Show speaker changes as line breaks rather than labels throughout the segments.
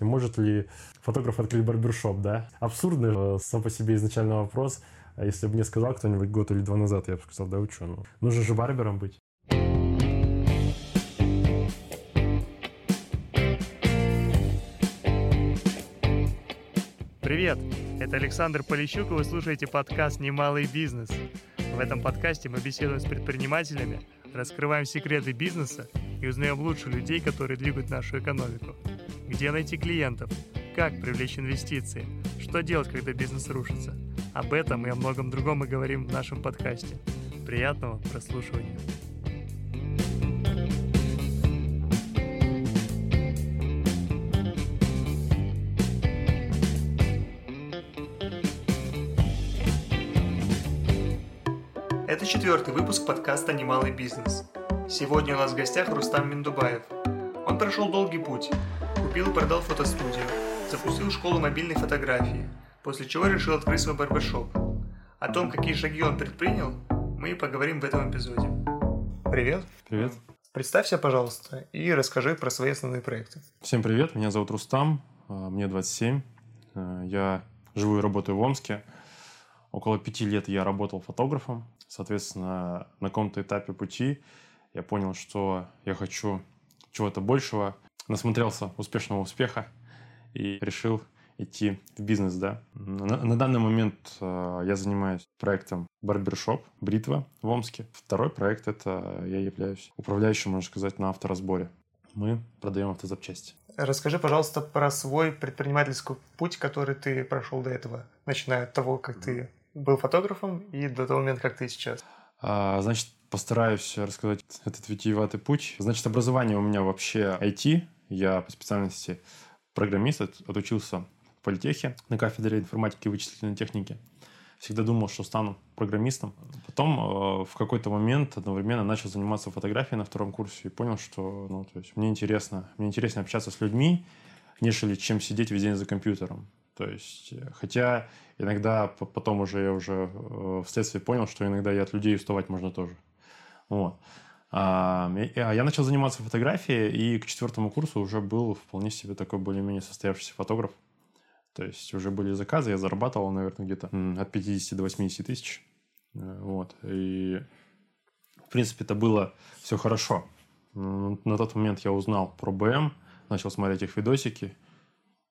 Может ли фотограф открыть барбершоп, да? Абсурдный э, сам по себе изначально вопрос. А если бы мне сказал кто-нибудь год или два назад, я бы сказал, да вы ну, нужно же барбером быть.
Привет! Это Александр Полищук, и вы слушаете подкаст «Немалый бизнес». В этом подкасте мы беседуем с предпринимателями, раскрываем секреты бизнеса и узнаем лучше людей, которые двигают нашу экономику. Где найти клиентов? Как привлечь инвестиции? Что делать, когда бизнес рушится? Об этом и о многом другом мы говорим в нашем подкасте. Приятного прослушивания. Это четвертый выпуск подкаста «Немалый бизнес». Сегодня у нас в гостях Рустам Миндубаев. Он прошел долгий путь, Купил и продал фотостудию, запустил школу мобильной фотографии, после чего решил открыть свой барбершоп. О том, какие шаги он предпринял, мы и поговорим в этом эпизоде. Привет.
Привет.
Представься, пожалуйста, и расскажи про свои основные проекты.
Всем привет, меня зовут Рустам, а, мне 27. А, я живу и работаю в Омске. Около пяти лет я работал фотографом. Соответственно, на каком-то этапе пути я понял, что я хочу чего-то большего, насмотрелся успешного успеха и решил идти в бизнес, да. На, на данный момент э, я занимаюсь проектом Барбершоп, Бритва в Омске. Второй проект — это я являюсь управляющим, можно сказать, на авторазборе. Мы продаем автозапчасти.
Расскажи, пожалуйста, про свой предпринимательский путь, который ты прошел до этого, начиная от того, как ты был фотографом и до того момента, как ты сейчас.
А, значит, постараюсь рассказать этот витиеватый путь. Значит, образование у меня вообще IT, я по специальности программист, отучился в политехе на кафедре информатики и вычислительной техники. Всегда думал, что стану программистом. Потом э, в какой-то момент одновременно начал заниматься фотографией на втором курсе и понял, что ну, то есть мне интересно, мне интересно общаться с людьми, нежели чем сидеть весь день за компьютером. То есть, э, хотя иногда потом уже я уже э, вследствие понял, что иногда и от людей уставать можно тоже. Вот. А, я начал заниматься фотографией, и к четвертому курсу уже был вполне себе такой более-менее состоявшийся фотограф. То есть уже были заказы, я зарабатывал, наверное, где-то от 50 до 80 тысяч. Э, вот. И, в принципе, это было все хорошо. На тот момент я узнал про БМ, начал смотреть их видосики.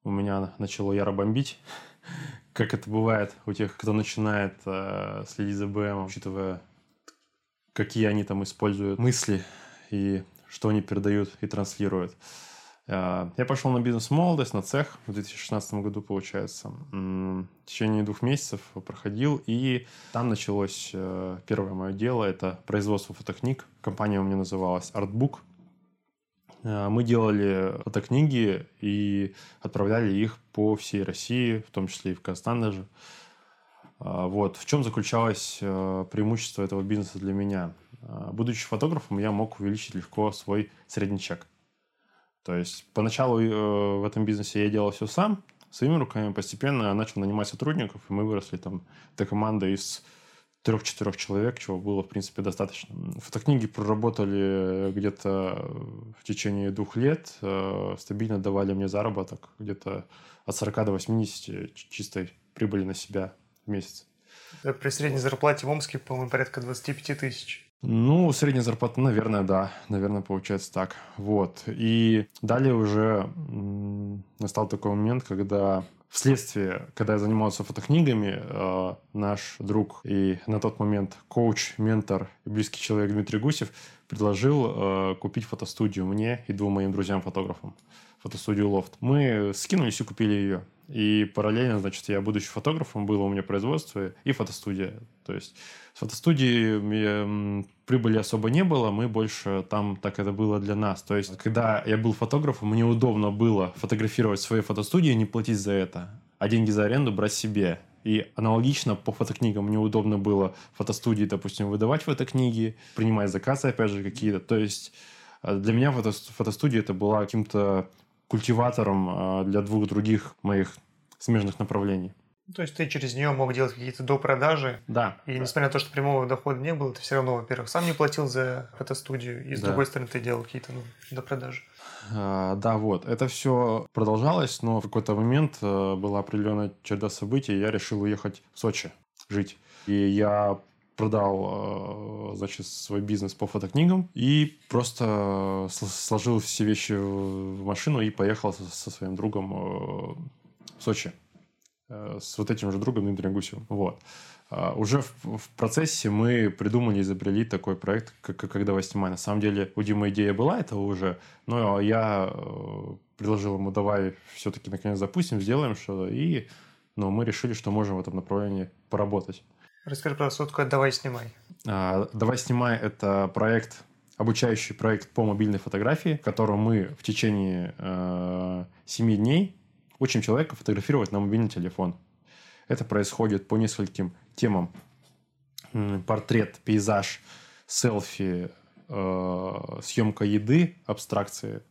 У меня начало яро бомбить, как это бывает у тех, кто начинает э, следить за БМ, учитывая какие они там используют мысли и что они передают и транслируют. А, я пошел на бизнес-молодость, на цех в 2016 году, получается. В течение двух месяцев проходил, и там началось э, первое мое дело. Это производство фотокниг. Компания у меня называлась Artbook. А, мы делали фотокниги и отправляли их по всей России, в том числе и в Казахстан даже. А, вот. В чем заключалось э, преимущество этого бизнеса для меня? А, будучи фотографом, я мог увеличить легко свой средний чек. То есть поначалу э, в этом бизнесе я делал все сам, своими руками, постепенно начал нанимать сотрудников, и мы выросли там до команды из трех-четырех человек, чего было, в принципе, достаточно. Фотокниги проработали где-то в течение двух лет, э, стабильно давали мне заработок где-то от 40 до 80 чистой прибыли на себя в месяц.
При средней зарплате в Омске, по-моему, порядка 25 тысяч.
Ну, средняя зарплата, наверное, да. Наверное, получается так. Вот. И далее уже настал такой момент, когда вследствие, когда я занимался фотокнигами, э, наш друг и на тот момент коуч, ментор и близкий человек Дмитрий Гусев предложил э, купить фотостудию мне и двум моим друзьям-фотографам. Фотостудию «Лофт». Мы скинулись и купили ее. И параллельно, значит, я, будучи фотографом, было у меня производство и фотостудия. То есть с фотостудии прибыли особо не было, мы больше там так это было для нас. То есть когда я был фотографом, мне удобно было фотографировать свои фотостудии и не платить за это, а деньги за аренду брать себе. И аналогично по фотокнигам мне удобно было фотостудии, допустим, выдавать фотокниги, принимать заказы, опять же, какие-то. То есть э, для меня фото фотостудия это была каким-то культиватором а, для двух других моих смежных направлений.
То есть ты через нее мог делать какие-то допродажи.
Да.
И несмотря на то, что прямого дохода не было, ты все равно, во-первых, сам не платил за фотостудию, и с да. другой стороны ты делал какие-то ну, допродажи.
А, да, вот. Это все продолжалось, но в какой-то момент э, была определенная череда событий, и я решил уехать в Сочи жить. И я продал, э, значит, свой бизнес по фотокнигам и просто сложил все вещи в машину и поехал со своим другом э, в Сочи. Э, с вот этим же другом Дмитрием Гусевым. Вот. А, уже в, процессе мы придумали, изобрели такой проект, как, как «Давай снимай». На самом деле у Димы идея была этого уже, но я э, предложил ему, давай все-таки наконец запустим, сделаем что-то. И но мы решили, что можем в этом направлении поработать.
Расскажи, пожалуйста, что такое «Давай снимай».
А, «Давай снимай» — это проект, обучающий проект по мобильной фотографии, в котором мы в течение э, 7 дней Учим человека фотографировать на мобильный телефон. Это происходит по нескольким темам. Портрет, пейзаж, селфи, э, съемка еды, абстракции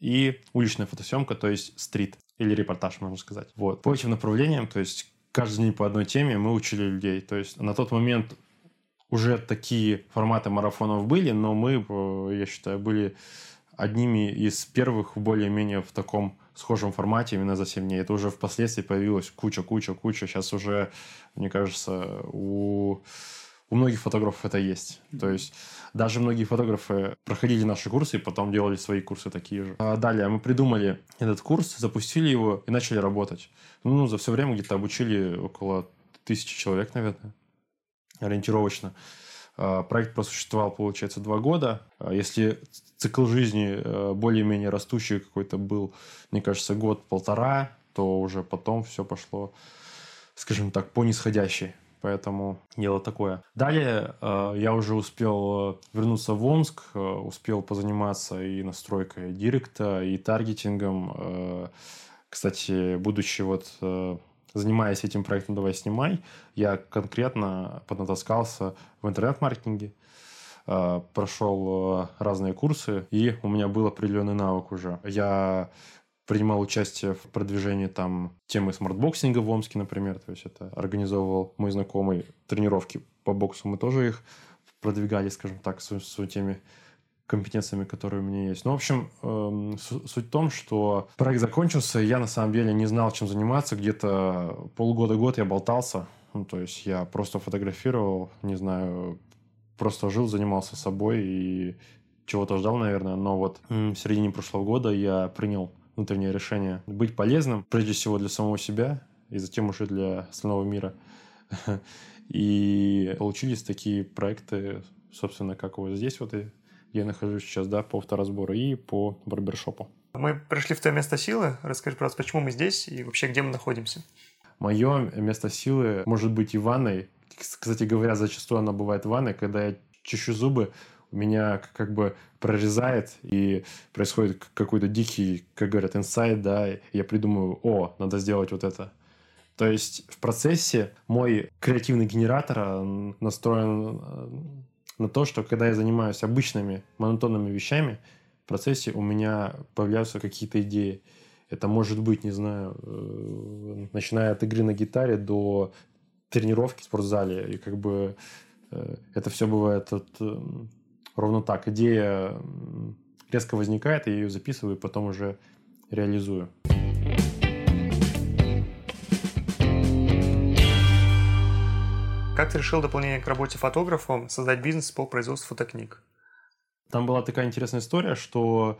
и уличная фотосъемка, то есть стрит или репортаж, можно сказать. Вот. По этим направлениям, то есть каждый день по одной теме мы учили людей. То есть на тот момент уже такие форматы марафонов были, но мы, э, я считаю, были одними из первых более-менее в таком схожем формате именно за 7 дней. Это уже впоследствии появилась куча-куча-куча. Сейчас уже, мне кажется, у, у многих фотографов это есть. То есть даже многие фотографы проходили наши курсы и потом делали свои курсы такие же. А далее мы придумали этот курс, запустили его и начали работать. Ну, за все время где-то обучили около тысячи человек, наверное, ориентировочно. А, проект просуществовал, получается, два года. А если цикл жизни э, более-менее растущий какой-то был, мне кажется, год-полтора, то уже потом все пошло, скажем так, по нисходящей. Поэтому дело такое. Далее э, я уже успел э, вернуться в Омск, успел позаниматься и настройкой директа, и таргетингом. Кстати, будучи вот занимаясь этим проектом «Давай снимай», я конкретно поднатаскался в интернет-маркетинге, э, прошел э, разные курсы, и у меня был определенный навык уже. Я принимал участие в продвижении там темы смартбоксинга в Омске, например, то есть это организовывал мой знакомый тренировки по боксу, мы тоже их продвигали, скажем так, в своей теме компетенциями, которые у меня есть. Ну, в общем, э, суть в том, что проект закончился, я на самом деле не знал, чем заниматься. Где-то полгода-год я болтался. Ну, то есть я просто фотографировал, не знаю, просто жил, занимался собой и чего-то ждал, наверное. Но вот в середине прошлого года я принял внутреннее решение быть полезным, прежде всего для самого себя, и затем уже для остального мира. И получились такие проекты, собственно, как вот здесь вот и я нахожусь сейчас, да, по авторазбору и по барбершопу.
Мы пришли в твое место силы. Расскажи, пожалуйста, почему мы здесь и вообще где мы находимся?
Мое место силы может быть и ванной. Кстати говоря, зачастую она бывает в ванной, когда я чищу зубы, меня как бы прорезает, и происходит какой-то дикий, как говорят, инсайт, да, я придумываю, о, надо сделать вот это. То есть в процессе мой креативный генератор э, настроен э, на то, что когда я занимаюсь обычными монотонными вещами, в процессе у меня появляются какие-то идеи. Это может быть, не знаю, э, начиная от игры на гитаре до тренировки в спортзале. И как бы это все бывает от, ровно так. Идея резко возникает, я ее записываю, и потом уже реализую.
Как ты решил дополнение к работе фотографом создать бизнес по производству фотокниг?
Там была такая интересная история, что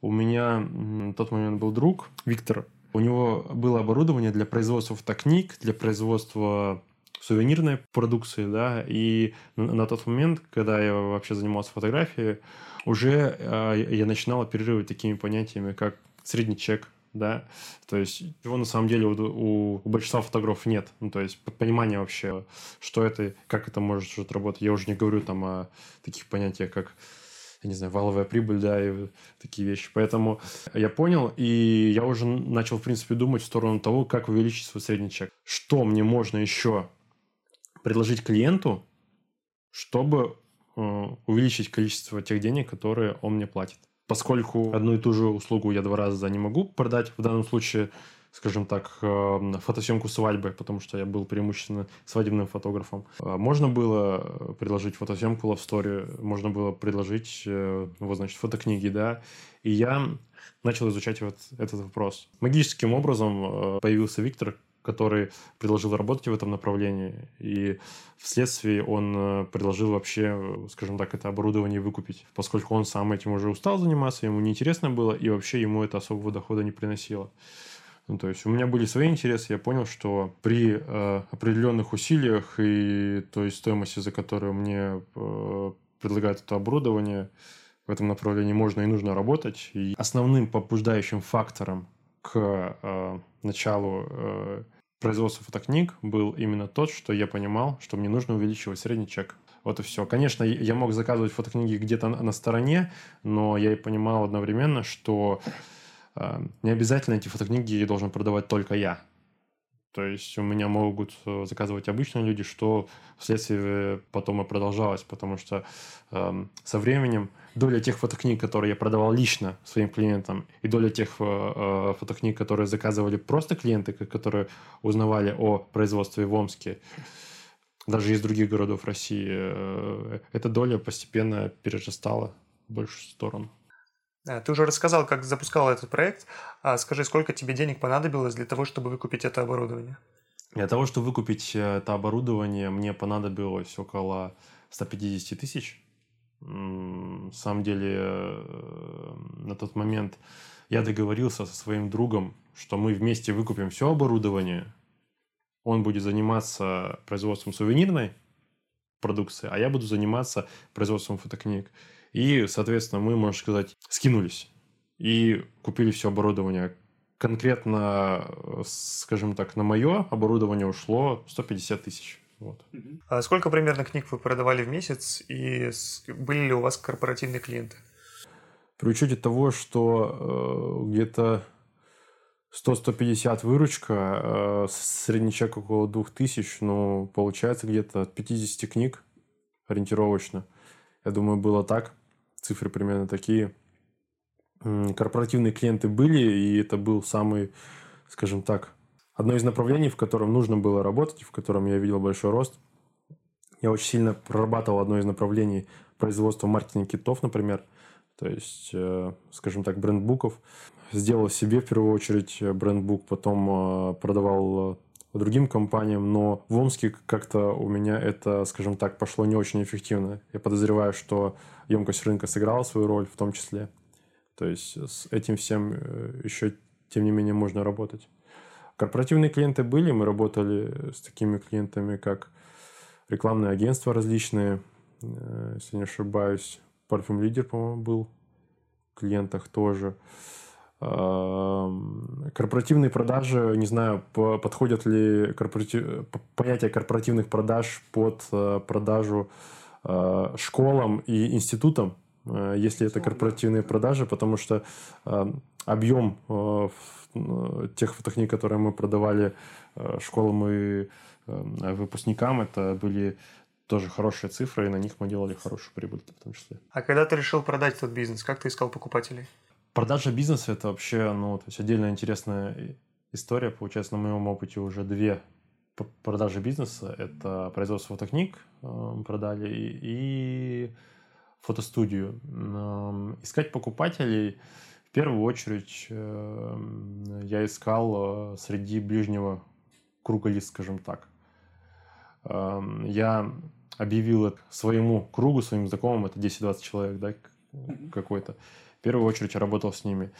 у меня в тот момент был друг, Виктор. У него было оборудование для производства фотокниг, для производства сувенирной продукции, да, и на тот момент, когда я вообще занимался фотографией, уже э, я начинал оперировать такими понятиями, как средний чек, да, то есть его на самом деле у, у, большинства фотографов нет, ну, то есть понимания вообще, что это, как это может работать. Я уже не говорю там о таких понятиях, как я не знаю, валовая прибыль, да, и такие вещи. Поэтому я понял, и я уже начал, в принципе, думать в сторону того, как увеличить свой средний чек. Что мне можно еще предложить клиенту, чтобы э, увеличить количество тех денег, которые он мне платит поскольку одну и ту же услугу я два раза не могу продать, в данном случае скажем так, э, фотосъемку свадьбы, потому что я был преимущественно свадебным фотографом. А можно было предложить фотосъемку Love Story, можно было предложить, э, вот, значит, фотокниги, да. И я начал изучать вот этот вопрос. Магическим образом э, появился Виктор, который предложил работать в этом направлении, и вследствие он предложил вообще, скажем так, это оборудование выкупить, поскольку он сам этим уже устал заниматься, ему неинтересно было, и вообще ему это особого дохода не приносило. Ну, то есть у меня были свои интересы, я понял, что при э, определенных усилиях и той стоимости, за которую мне э, предлагают это оборудование, в этом направлении можно и нужно работать. И основным побуждающим фактором к э, началу э, производства фотокниг был именно тот, что я понимал, что мне нужно увеличивать средний чек. Вот и все. Конечно, я мог заказывать фотокниги где-то на стороне, но я и понимал одновременно, что а, не обязательно эти фотокниги должен продавать только я. То есть у меня могут э, заказывать обычные люди, что вследствие потом и продолжалось, потому что э, со временем доля тех фотокниг, которые я продавал лично своим клиентам, и доля тех э, э фотокниг, которые заказывали просто клиенты, которые узнавали о производстве в Омске, даже из других городов России, э, эта доля постепенно перерастала в большую сторону.
Э, ты уже рассказал, как запускал этот проект. А скажи, сколько тебе денег понадобилось для того, чтобы выкупить это оборудование?
Для того, чтобы выкупить э, это оборудование, мне понадобилось около 150 тысяч. На самом деле, э, на тот момент я договорился со своим другом, что мы вместе выкупим все оборудование. Он будет заниматься производством сувенирной продукции, а я буду заниматься производством фотокниг. И, соответственно, мы, можно сказать, скинулись и купили все оборудование. Конкретно, скажем так, на мое оборудование ушло 150 тысяч. Вот.
А сколько примерно книг вы продавали в месяц и были ли у вас корпоративные клиенты?
При учете того, что э, где-то 100-150 выручка, э, средний чек около 2000, ну, получается где-то от 50 книг ориентировочно. Я думаю, было так цифры примерно такие. Корпоративные клиенты были, и это был самый, скажем так, одно из направлений, в котором нужно было работать, в котором я видел большой рост. Я очень сильно прорабатывал одно из направлений производства маркетинга китов, например, то есть, э, скажем так, брендбуков. Сделал себе в первую очередь брендбук, потом э, продавал другим компаниям, но в Омске как-то у меня это, скажем так, пошло не очень эффективно. Я подозреваю, что емкость рынка сыграла свою роль в том числе. То есть с этим всем э, еще, тем не менее, можно работать. Корпоративные клиенты были, мы работали с такими клиентами, как рекламные агентства различные, э, если не ошибаюсь, Парфюм Лидер, по-моему, был в клиентах тоже. Корпоративные продажи, не знаю, подходят ли корпоратив... понятие корпоративных продаж под э, продажу э, школам и институтам, э, если это корпоративные продажи, потому что объем тех фотокниг, которые мы продавали школам и выпускникам, это были тоже хорошие цифры, и на них мы делали хорошую прибыль в том числе.
А когда ты решил продать этот бизнес, как ты искал покупателей?
Продажа бизнеса – это вообще, ну, то есть отдельно интересная история. Получается, на моем опыте уже две продажи бизнеса. Это производство фотокниг э, продали и, фотостудию. Искать покупателей в первую очередь э, я искал э, среди ближнего круга лиц, скажем так. Э, я объявил своему кругу, своим знакомым, это 10-20 человек, да, какой-то в первую очередь работал с ними.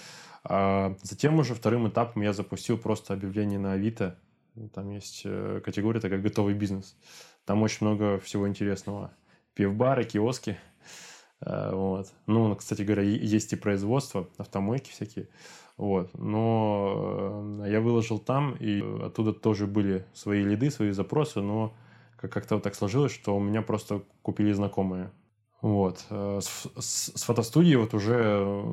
А затем уже вторым этапом я запустил просто объявление на Авито. Там есть э, категория такая «Готовый бизнес». Там очень много всего интересного. Пивбары, киоски. Э, вот. Ну, кстати говоря, есть и производство, автомойки всякие. Вот. Но э, я выложил там, и оттуда тоже были свои лиды, свои запросы, но как-то вот так сложилось, что у меня просто купили знакомые. Вот. Э, с, с, с фотостудией вот уже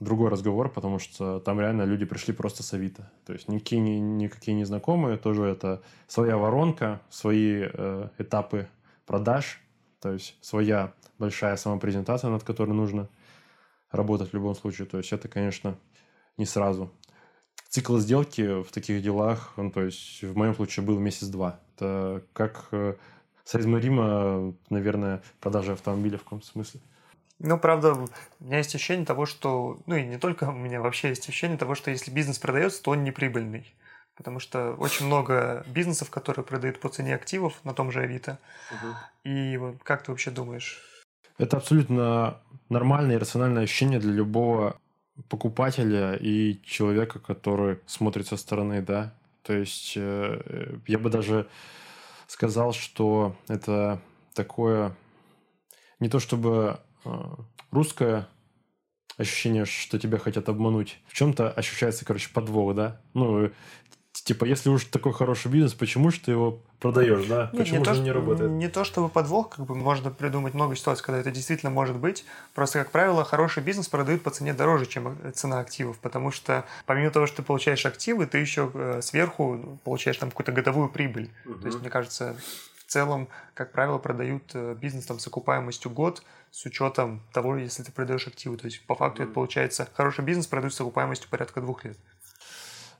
другой разговор, потому что там реально люди пришли просто с Авито. То есть никакие, никакие незнакомые, тоже это своя воронка, свои э, этапы продаж, то есть своя большая самопрезентация, над которой нужно работать в любом случае. То есть это, конечно, не сразу. цикл сделки в таких делах, ну, то есть в моем случае был месяц-два. Это как э, соизмеримо, наверное, продажа автомобиля в каком-то смысле.
Ну, правда, у меня есть ощущение того, что... Ну, и не только у меня, вообще есть ощущение того, что если бизнес продается, то он не прибыльный. Потому что очень много бизнесов, которые продают по цене активов на том же Авито. Угу. И вот как ты вообще думаешь?
Это абсолютно нормальное и рациональное ощущение для любого покупателя и человека, который смотрит со стороны, да. То есть э, я бы даже сказал, что это такое не то чтобы э, русское ощущение, что тебя хотят обмануть. В чем-то ощущается, короче, подвох, да? Ну, типа, если уж такой хороший бизнес, почему же ты его продаешь, да?
Нет,
почему
не
же
то,
не работает?
Не то, чтобы подвох, как бы можно придумать много ситуаций, когда это действительно может быть. Просто, как правило, хороший бизнес продают по цене дороже, чем э, цена активов, потому что помимо того, что ты получаешь активы, ты еще э, сверху получаешь там какую-то годовую прибыль. Угу. То есть, мне кажется, в целом, как правило, продают э, бизнес там с окупаемостью год, с учетом того, если ты продаешь активы. То есть, по факту mm это получается хороший бизнес продают с окупаемостью порядка двух лет.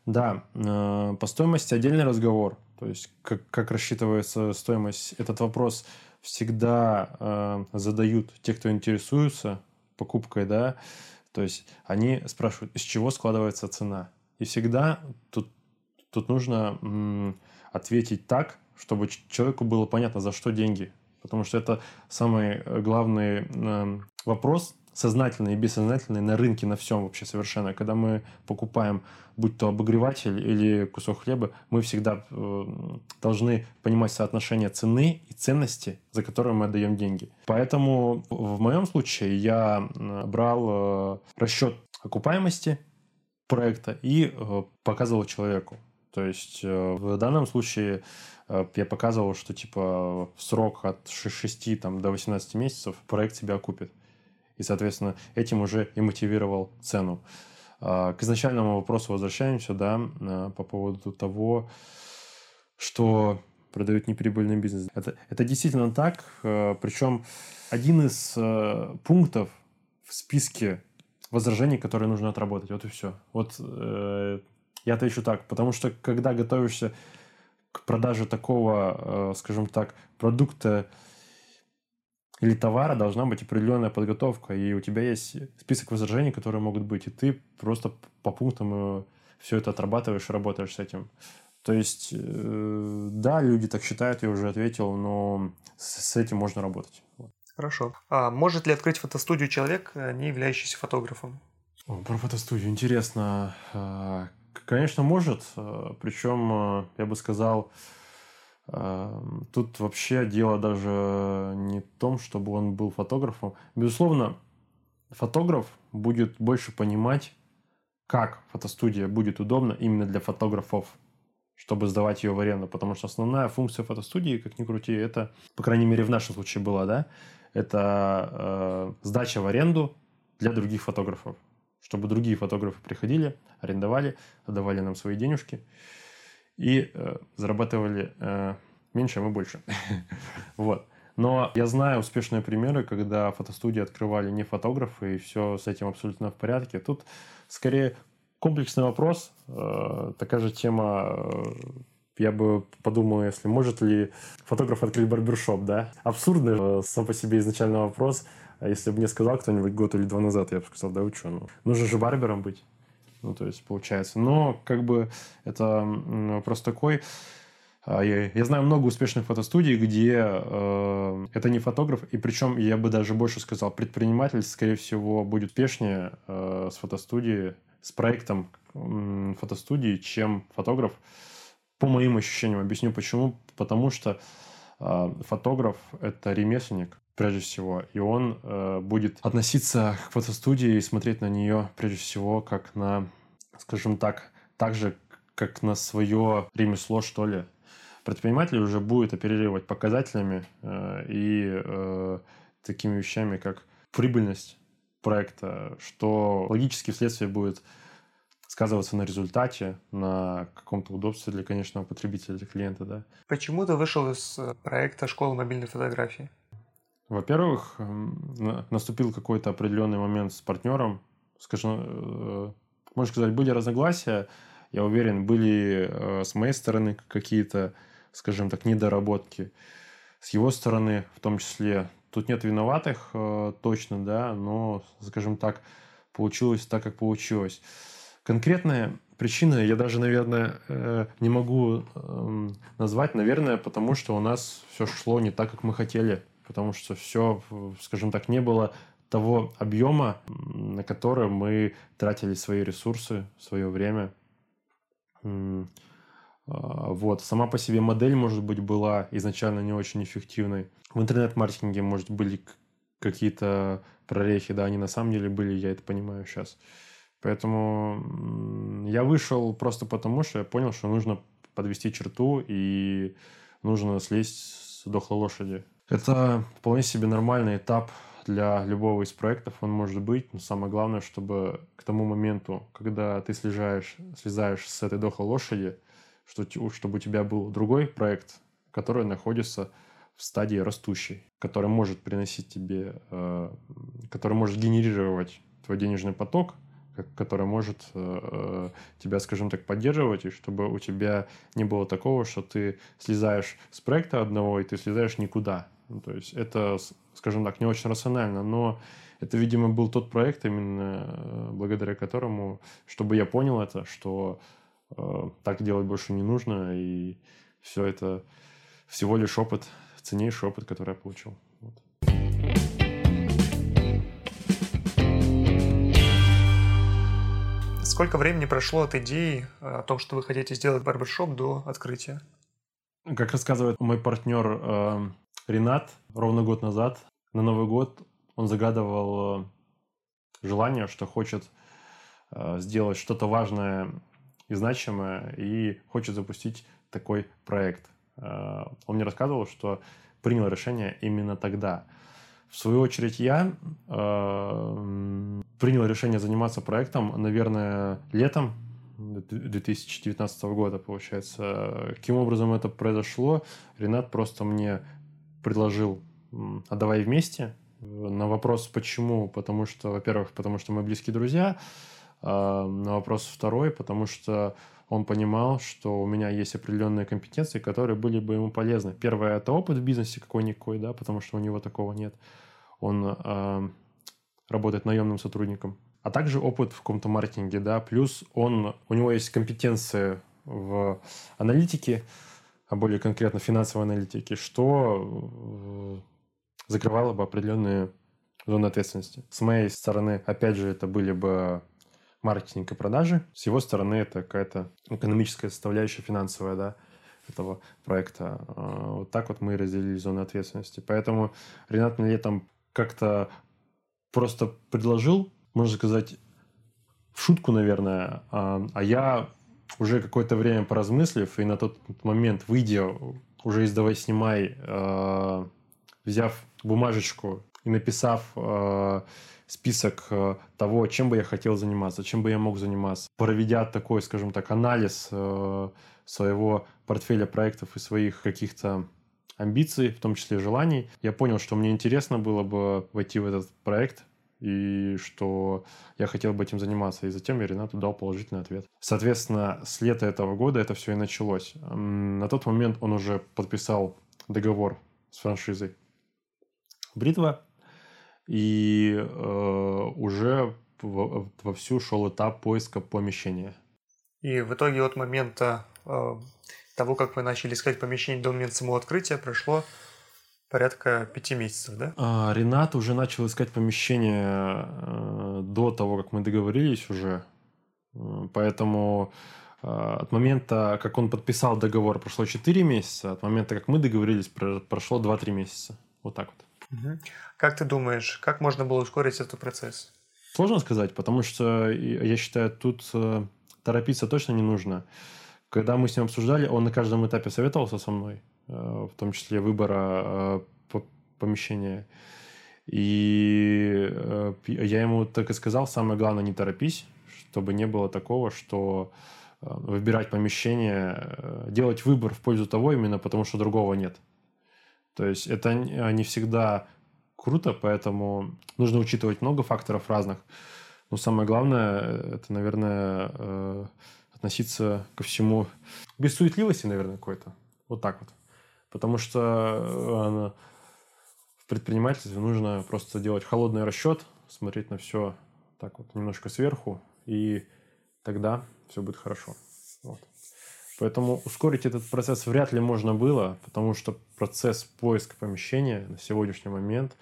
Да, э, по стоимости отдельный разговор. То есть, как, как рассчитывается стоимость, этот вопрос всегда э, задают те, кто интересуется покупкой, да. То есть, они спрашивают, из чего складывается цена. И всегда тут, тут нужно м, ответить так, чтобы человеку было понятно, за что деньги. Потому что это самый главный э, вопрос, сознательный и бессознательный на рынке, на всем вообще совершенно. Когда мы покупаем, будь то обогреватель или кусок хлеба, мы всегда э, должны понимать соотношение цены и ценности, за которые мы отдаем деньги. Поэтому в моем случае я брал э, расчет окупаемости проекта и э, показывал человеку. То есть э, в данном случае э, я показывал, что типа срок от 6 там, до 18 месяцев проект себя окупит и, соответственно, этим уже и мотивировал цену. А, к изначальному вопросу возвращаемся, да, а, по поводу того, что продают неприбыльный бизнес. Это, это действительно так, а, причем один из пунктов в списке возражений, которые нужно отработать. Вот и все. Вот э, я отвечу так, потому что когда готовишься к продаже такого, э, скажем так, продукта или товара должна быть определенная подготовка, и у тебя есть список возражений, которые могут быть, и ты просто по пунктам э, все это отрабатываешь и работаешь с этим. То есть, э, да, люди так считают, я уже ответил, но с этим можно работать.
Хорошо. А может ли открыть фотостудию человек, э, не являющийся фотографом?
Про фотостудию интересно. А, конечно, может. Причем, я бы сказал, Тут вообще дело даже не в том, чтобы он был фотографом. Безусловно, фотограф будет больше понимать, как фотостудия будет удобна именно для фотографов, чтобы сдавать ее в аренду. Потому что основная функция фотостудии, как ни крути, это, по крайней мере, в нашем случае была, да, это э, сдача в аренду для других фотографов. Чтобы другие фотографы приходили, арендовали, отдавали нам свои денежки и э, зарабатывали э, меньше, а мы больше. вот. Но я знаю успешные примеры, когда фотостудии открывали не фотографы, и все с этим абсолютно в порядке. Тут скорее комплексный вопрос. Э, такая же тема э, я бы подумал, если может ли фотограф открыть барбершоп, да? Абсурдный э, сам по себе изначальный вопрос. А если бы мне сказал кто-нибудь год или два назад, я бы сказал, да вы что, ну, нужно же барбером быть. Ну, то есть, получается. Но, как бы, это вопрос такой. А, я, я знаю много успешных фотостудий, где э, это не фотограф, и причем я бы даже больше сказал, предприниматель, скорее всего, будет успешнее э, с фотостудией, с проектом э, фотостудии, чем фотограф. По моим ощущениям, объясню почему. Потому что э, фотограф это ремесленник, прежде всего, и он э, будет относиться к фотостудии и смотреть на нее прежде всего как на, скажем так, так же, как на свое ремесло, что ли. Предприниматель уже будет оперировать показателями э, и э, такими вещами, как прибыльность проекта, что логически вследствие будет сказываться на результате, на каком-то удобстве для конечного потребителя, для клиента, да.
Почему ты вышел из э, проекта школы мобильной фотографии?
Во-первых, наступил какой-то определенный момент с партнером, скажем, э, можно сказать, были разногласия, я уверен, были э, с моей стороны какие-то, скажем так, недоработки. С его стороны, в том числе, тут нет виноватых э, точно, да, но, скажем так, получилось так, как получилось. Конкретная причина я даже, наверное, не могу эм, назвать, наверное, потому что у нас все шло не так, как мы хотели, потому что все, скажем так, не было того объема, на который мы тратили свои ресурсы, свое время. А, вот. Сама по себе модель, может быть, была изначально не очень эффективной. В интернет-маркетинге, может, были какие-то прорехи, да, они на самом деле были, я это понимаю сейчас. Поэтому я вышел просто потому, что я понял, что нужно подвести черту и нужно слезть с дохлой лошади. Это вполне себе нормальный этап для любого из проектов, он может быть, но самое главное, чтобы к тому моменту, когда ты слезаешь, слезаешь с этой дохлой лошади, что, чтобы у тебя был другой проект, который находится в стадии растущей, который может приносить тебе, э, который может генерировать твой денежный поток, который может э, тебя, скажем так, поддерживать, и чтобы у тебя не было такого, что ты слезаешь с проекта одного, и ты слезаешь никуда. Ну, то есть это, скажем так, не очень рационально, но это, видимо, был тот проект, именно э, благодаря которому, чтобы я понял это, что э, так делать больше не нужно, и все это всего лишь опыт ценнейший опыт, который я получил. Вот.
Сколько времени прошло от идеи э, о том, что вы хотите сделать барбершоп, до открытия?
Как рассказывает мой партнер э, Ренат, ровно год назад, на Новый год он загадывал э, желание, что хочет э, сделать что-то важное и значимое, и хочет запустить такой проект – Э, он мне рассказывал, что принял решение именно тогда. В свою очередь я э, принял решение заниматься проектом, наверное, летом 2019 года, получается. Каким образом это произошло? Ренат просто мне предложил, а давай вместе. На вопрос почему? Потому что, во-первых, потому что мы близкие друзья. А на вопрос второй, потому что он понимал, что у меня есть определенные компетенции, которые были бы ему полезны. Первое – это опыт в бизнесе какой-никакой, да, потому что у него такого нет. Он э, работает наемным сотрудником. А также опыт в каком-то маркетинге, да, плюс он, у него есть компетенции в аналитике, а более конкретно финансовой аналитике, что э, закрывало бы определенные зоны ответственности. С моей стороны, опять же, это были бы маркетинг и продажи. С его стороны это какая-то экономическая составляющая финансовая, да, этого проекта. А, вот так вот мы разделили зоны ответственности. Поэтому Ренат мне летом как-то просто предложил, можно сказать, в шутку, наверное, а, а я уже какое-то время поразмыслив и на тот момент, выйдя уже из «Давай снимай», а, взяв бумажечку и написав список э, того, чем бы я хотел заниматься, чем бы я мог заниматься, проведя такой, скажем так, анализ э, своего портфеля проектов и своих каких-то амбиций, в том числе желаний, я понял, что мне интересно было бы войти в этот проект, и что я хотел бы этим заниматься. И затем я Ренату дал положительный ответ. Соответственно, с лета этого года это все и началось. На тот момент он уже подписал договор с франшизой «Бритва», и э, уже вовсю шел этап поиска помещения.
И в итоге от момента э, того, как вы начали искать помещение до момента самого открытия, прошло порядка пяти месяцев, да?
А, Ренат уже начал искать помещение э, до того, как мы договорились уже. Э, поэтому э, от момента, как он подписал договор, прошло 4 месяца, от момента, как мы договорились, прошло 2-3 месяца. Вот так вот.
Как ты думаешь, как можно было ускорить этот процесс?
Сложно сказать, потому что я считаю, тут э, торопиться точно не нужно. Когда мы с ним обсуждали, он на каждом этапе советовался со мной, в том числе выбора э, помещения. И я ему так и сказал, самое главное, не торопись, чтобы не было такого, что выбирать помещение, делать выбор в пользу того именно потому, что другого нет. То есть это не всегда круто, поэтому нужно учитывать много факторов разных. Но самое главное, это, наверное, э, относиться ко всему без суетливости, наверное, какой-то. Вот так вот. Потому что э, в предпринимательстве нужно просто делать холодный расчет, смотреть на все так вот немножко сверху, и тогда все будет хорошо. Вот. Поэтому ускорить этот процесс вряд ли можно было, потому что процесс поиска помещения на сегодняшний момент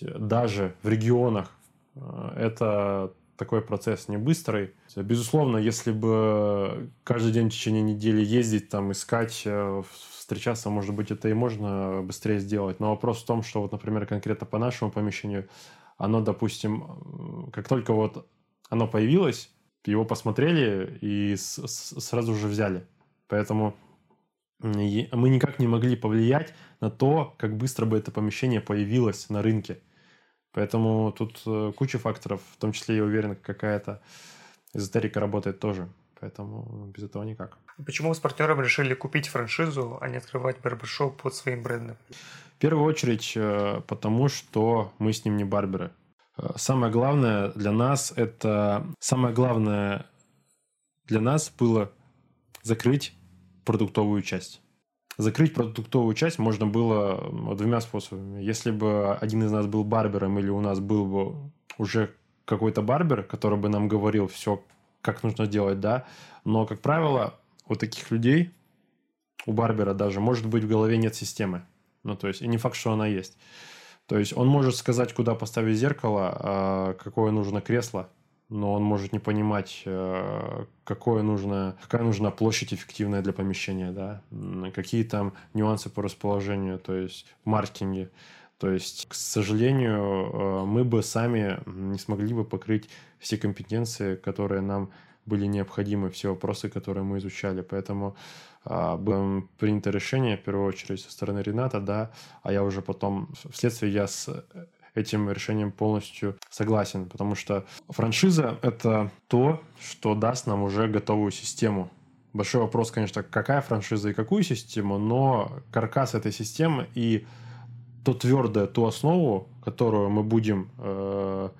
даже в регионах э, это такой процесс не быстрый. Безусловно, если бы каждый день в течение недели ездить, там, искать, э, встречаться, может быть, это и можно быстрее сделать. Но вопрос в том, что вот, например, конкретно по нашему помещению, оно, допустим, как только вот оно появилось, его посмотрели и сразу же взяли. Поэтому мы никак не могли повлиять на то, как быстро бы это помещение появилось на рынке. Поэтому тут э, куча факторов, в том числе, я уверен, какая-то эзотерика работает тоже. Поэтому без этого никак.
Почему вы с партнером решили купить франшизу, а не открывать барбершоп под своим брендом?
В первую очередь, э, потому что мы с ним не барберы. Э, самое главное для нас это... Самое главное для нас было закрыть продуктовую часть. Закрыть продуктовую часть можно было двумя способами. Если бы один из нас был барбером или у нас был бы уже какой-то барбер, который бы нам говорил все, как нужно делать, да. Но, как правило, у таких людей, у барбера даже, может быть в голове нет системы. Ну, то есть, и не факт, что она есть. То есть, он может сказать, куда поставить зеркало, а какое нужно кресло, но он может не понимать, э, какое нужно, какая нужна площадь эффективная для помещения, да, какие там нюансы по расположению, то есть маркетинге. То есть, к сожалению, э, мы бы сами не смогли бы покрыть все компетенции, которые нам были необходимы, все вопросы, которые мы изучали. Поэтому а, было принято решение, в первую очередь, со стороны Рената, да, а я уже потом, вследствие я с этим решением полностью согласен, потому что франшиза — это то, что даст нам уже готовую систему. Большой вопрос, конечно, какая франшиза и какую систему, но каркас этой системы и то твердое, ту основу, которую мы будем э,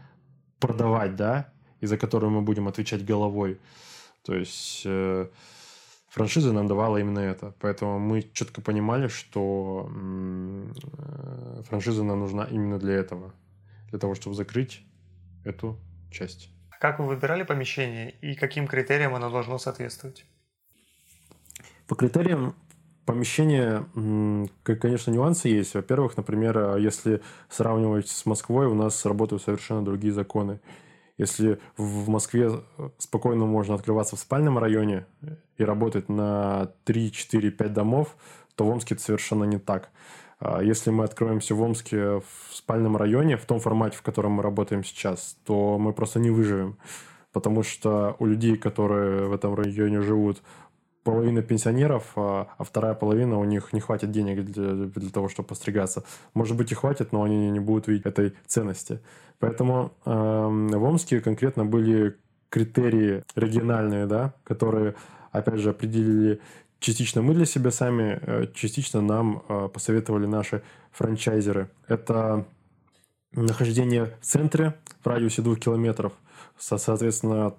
продавать, да, и за которую мы будем отвечать головой. То есть э, франшиза нам давала именно это. Поэтому мы четко понимали, что э, франшиза нам нужна именно для этого. Для того, чтобы закрыть эту часть.
Как вы выбирали помещение и каким критериям оно должно соответствовать?
По критериям помещения, конечно, нюансы есть. Во-первых, например, если сравнивать с Москвой, у нас работают совершенно другие законы. Если в Москве спокойно можно открываться в спальном районе и работать на 3, 4, 5 домов, то в Омске это совершенно не так. А если мы откроемся в Омске в спальном районе, в том формате, в котором мы работаем сейчас, то мы просто не выживем. Потому что у людей, которые в этом районе живут, половина пенсионеров, а, а вторая половина у них не хватит денег для, для того, чтобы постригаться. Может быть и хватит, но они не будут видеть этой ценности. Поэтому э, в Омске конкретно были критерии региональные, да, которые, опять же, определили частично мы для себя сами, э, частично нам э, посоветовали наши франчайзеры. Это нахождение в центре в радиусе двух километров, соответственно,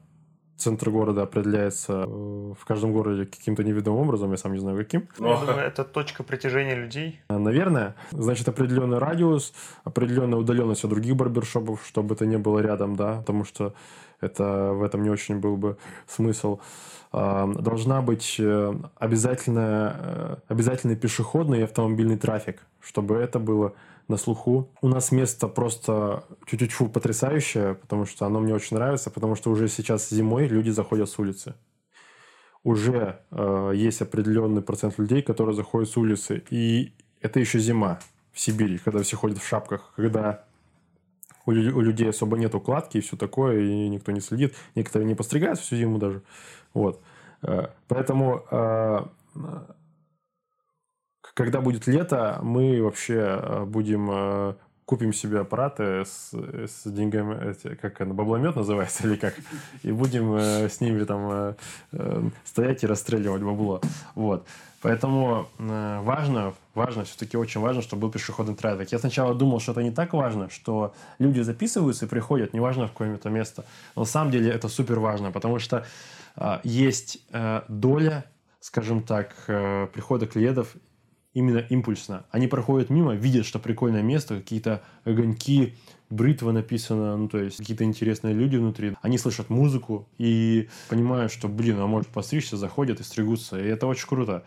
центр города определяется э, в каждом городе каким-то невидимым образом, я сам не знаю каким.
Но... Думаю, это точка притяжения людей.
Э, наверное. Значит, определенный радиус, определенная удаленность от других барбершопов, чтобы это не было рядом, да, потому что это в этом не очень был бы смысл. Э, должна быть обязательно, обязательный пешеходный и автомобильный трафик, чтобы это было на слуху. У нас место просто чуть-чуть потрясающее, потому что оно мне очень нравится, потому что уже сейчас зимой люди заходят с улицы. Уже э, есть определенный процент людей, которые заходят с улицы. И это еще зима в Сибири, когда все ходят в шапках, когда у, у людей особо нет укладки и все такое, и никто не следит. Некоторые не постригают всю зиму даже. Вот. Э, поэтому э, когда будет лето, мы вообще э, будем э, купим себе аппараты с, с деньгами, эти, как это, бабломет называется или как, и будем э, с ними там э, э, стоять и расстреливать бабло. Вот. Поэтому э, важно, важно, все-таки очень важно, чтобы был пешеходный трафик. Я сначала думал, что это не так важно, что люди записываются и приходят, неважно в какое-то место. Но на самом деле это супер важно, потому что э, есть э, доля, скажем так, э, прихода клиентов именно импульсно. Они проходят мимо, видят, что прикольное место, какие-то огоньки, бритва написана, ну, то есть какие-то интересные люди внутри. Они слышат музыку и понимают, что, блин, а может постричься, заходят и стригутся. И это очень круто.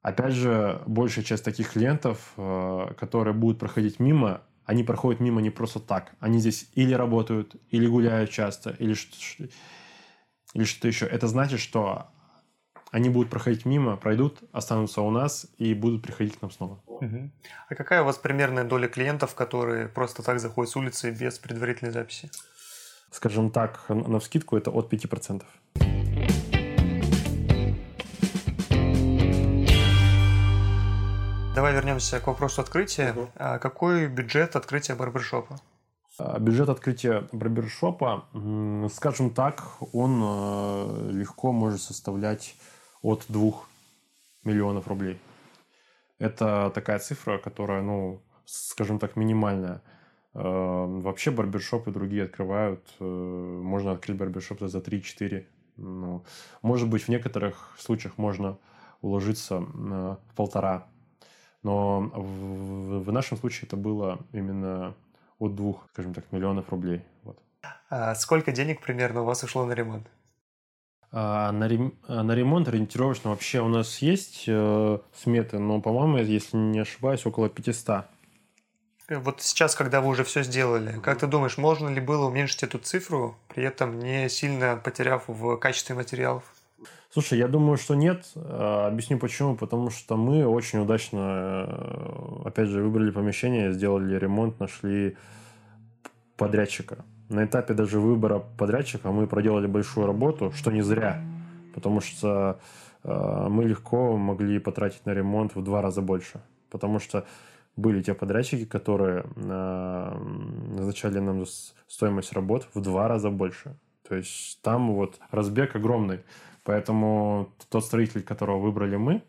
Опять же, большая часть таких клиентов, э, которые будут проходить мимо, они проходят мимо не просто так. Они здесь или работают, или гуляют часто, или что-то, или что-то еще. Это значит, что они будут проходить мимо, пройдут, останутся у нас и будут приходить к нам снова.
Угу. А какая у вас примерная доля клиентов, которые просто так заходят с улицы без предварительной записи?
Скажем так, на вскидку это от 5%.
Давай вернемся к вопросу открытия. Угу. А какой бюджет открытия барбершопа?
А, бюджет открытия барбершопа, скажем так, он э, легко может составлять от 2 миллионов рублей. Это такая цифра, которая, ну, скажем так, минимальная. Э, вообще барбершопы другие открывают. Э, можно открыть барбершоп за 3-4. Ну, может быть, в некоторых случаях можно уложиться в полтора. Но в, в нашем случае это было именно от двух, скажем так, миллионов рублей. Вот.
А сколько денег примерно у вас ушло на ремонт?
А, на, рем... А, на ремонт ориентировочно вообще у нас есть э, сметы, но, по-моему, если не ошибаюсь, около 500.
Э, вот сейчас, когда вы уже все сделали, как ты думаешь, можно ли было уменьшить эту цифру, при этом не сильно потеряв в качестве материалов?
Слушай, я думаю, что нет. А, объясню почему. Потому что мы очень удачно, э, опять же, выбрали помещение, сделали ремонт, нашли подрядчика на этапе даже выбора подрядчика мы проделали большую работу, что не зря, потому что э, мы легко могли потратить на ремонт в два раза больше, потому что были те подрядчики, которые э, назначали нам стоимость работ в два раза больше. То есть там вот разбег огромный. Поэтому тот строитель, которого выбрали мы,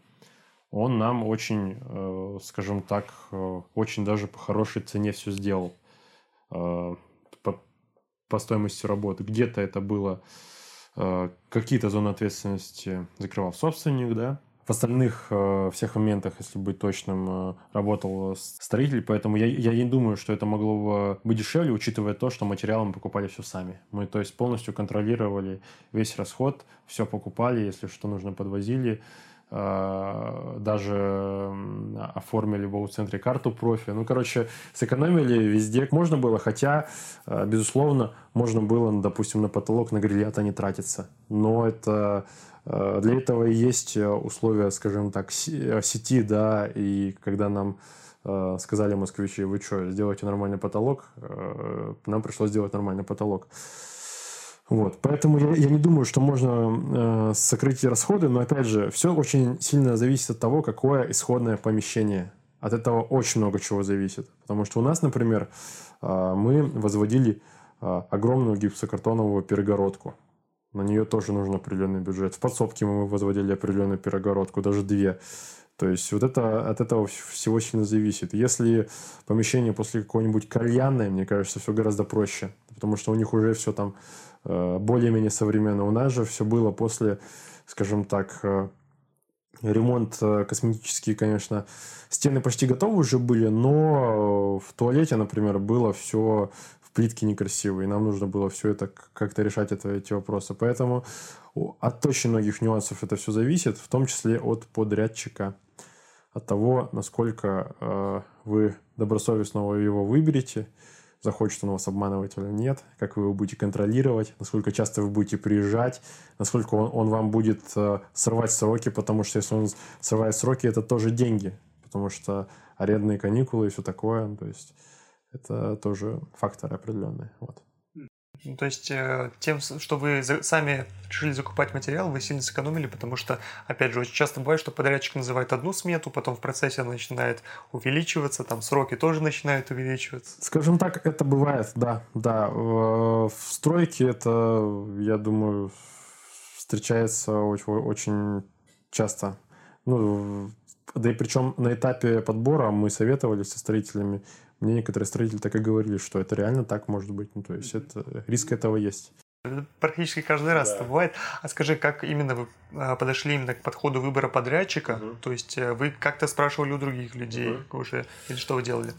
он нам очень, э, скажем так, э, очень даже по хорошей цене все сделал. Э, по стоимости работы. Где-то это было э, какие-то зоны ответственности закрывал собственник, да. В остальных э, всех моментах, если быть точным, э, работал строитель, поэтому я, я не думаю, что это могло быть дешевле, учитывая то, что материалы мы покупали все сами. Мы, то есть, полностью контролировали весь расход, все покупали, если что нужно, подвозили. А, даже оформили в центре карту профи. Ну, короче, сэкономили везде. Можно было, хотя, а, безусловно, можно было, допустим, на потолок, на грилята не тратиться. Но это а, для этого и есть условия, скажем так, сети, да, и когда нам сказали москвичи, вы что, сделайте нормальный потолок, нам пришлось сделать нормальный потолок. Вот, поэтому я, я не думаю, что можно э, сократить расходы, но опять же, все очень сильно зависит от того, какое исходное помещение. От этого очень много чего зависит. Потому что у нас, например, э, мы возводили э, огромную гипсокартоновую перегородку. На нее тоже нужен определенный бюджет. В подсобке мы возводили определенную перегородку, даже две. То есть вот это от этого всего сильно зависит. Если помещение после какой-нибудь кальянной, мне кажется, все гораздо проще, потому что у них уже все там более-менее современно. У нас же все было после, скажем так, э, ремонт э, косметический, конечно, стены почти готовы уже были, но в туалете, например, было все в плитке некрасиво, и нам нужно было все это как-то решать это, эти вопросы. Поэтому от очень многих нюансов это все зависит, в том числе от подрядчика, от того, насколько э, вы добросовестно его выберете, захочет он вас обманывать или нет, как вы его будете контролировать, насколько часто вы будете приезжать, насколько он, он вам будет э, срывать сроки, потому что если он срывает сроки, это тоже деньги, потому что арендные каникулы и все такое, то есть это тоже факторы определенные. Вот.
Ну, то есть э, тем, что вы сами решили закупать материал, вы сильно сэкономили, потому что, опять же, очень часто бывает, что подрядчик называет одну смету, потом в процессе она начинает увеличиваться, там сроки тоже начинают увеличиваться.
Скажем так, это бывает, да, да. В стройке это, я думаю, встречается очень, очень часто. Ну, да и причем на этапе подбора мы советовались со строителями, мне некоторые строители так и говорили, что это реально так может быть. Ну, то есть это, риск этого есть.
Практически каждый раз да. это бывает. А скажи, как именно вы а, подошли именно к подходу выбора подрядчика? Угу. То есть э, вы как-то спрашивали у других людей угу. уже, или что вы делали?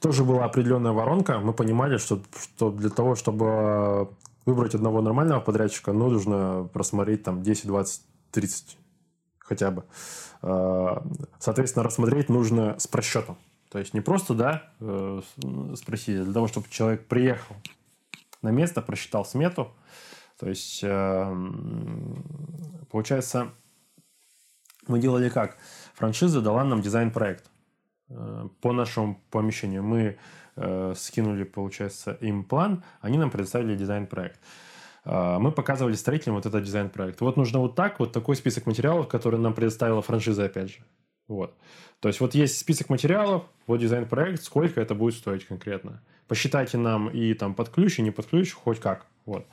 Тоже была определенная воронка. Мы понимали, что, что для того, чтобы выбрать одного нормального подрядчика, ну, нужно просмотреть там 10, 20, 30 хотя бы. А, соответственно, рассмотреть нужно с просчетом. То есть не просто, да, э, спросить, а для того, чтобы человек приехал на место, просчитал смету. То есть, э, получается, мы делали как? Франшиза дала нам дизайн-проект э, по нашему помещению. Мы скинули, получается, им план, они нам предоставили дизайн-проект. Мы показывали строителям вот этот дизайн-проект. Вот нужно вот так, вот такой список материалов, который нам предоставила франшиза, опять же. Вот. То есть вот есть список материалов, вот дизайн-проект, сколько это будет стоить конкретно. Посчитайте нам и там под ключ, и не под ключ, хоть как. Вот.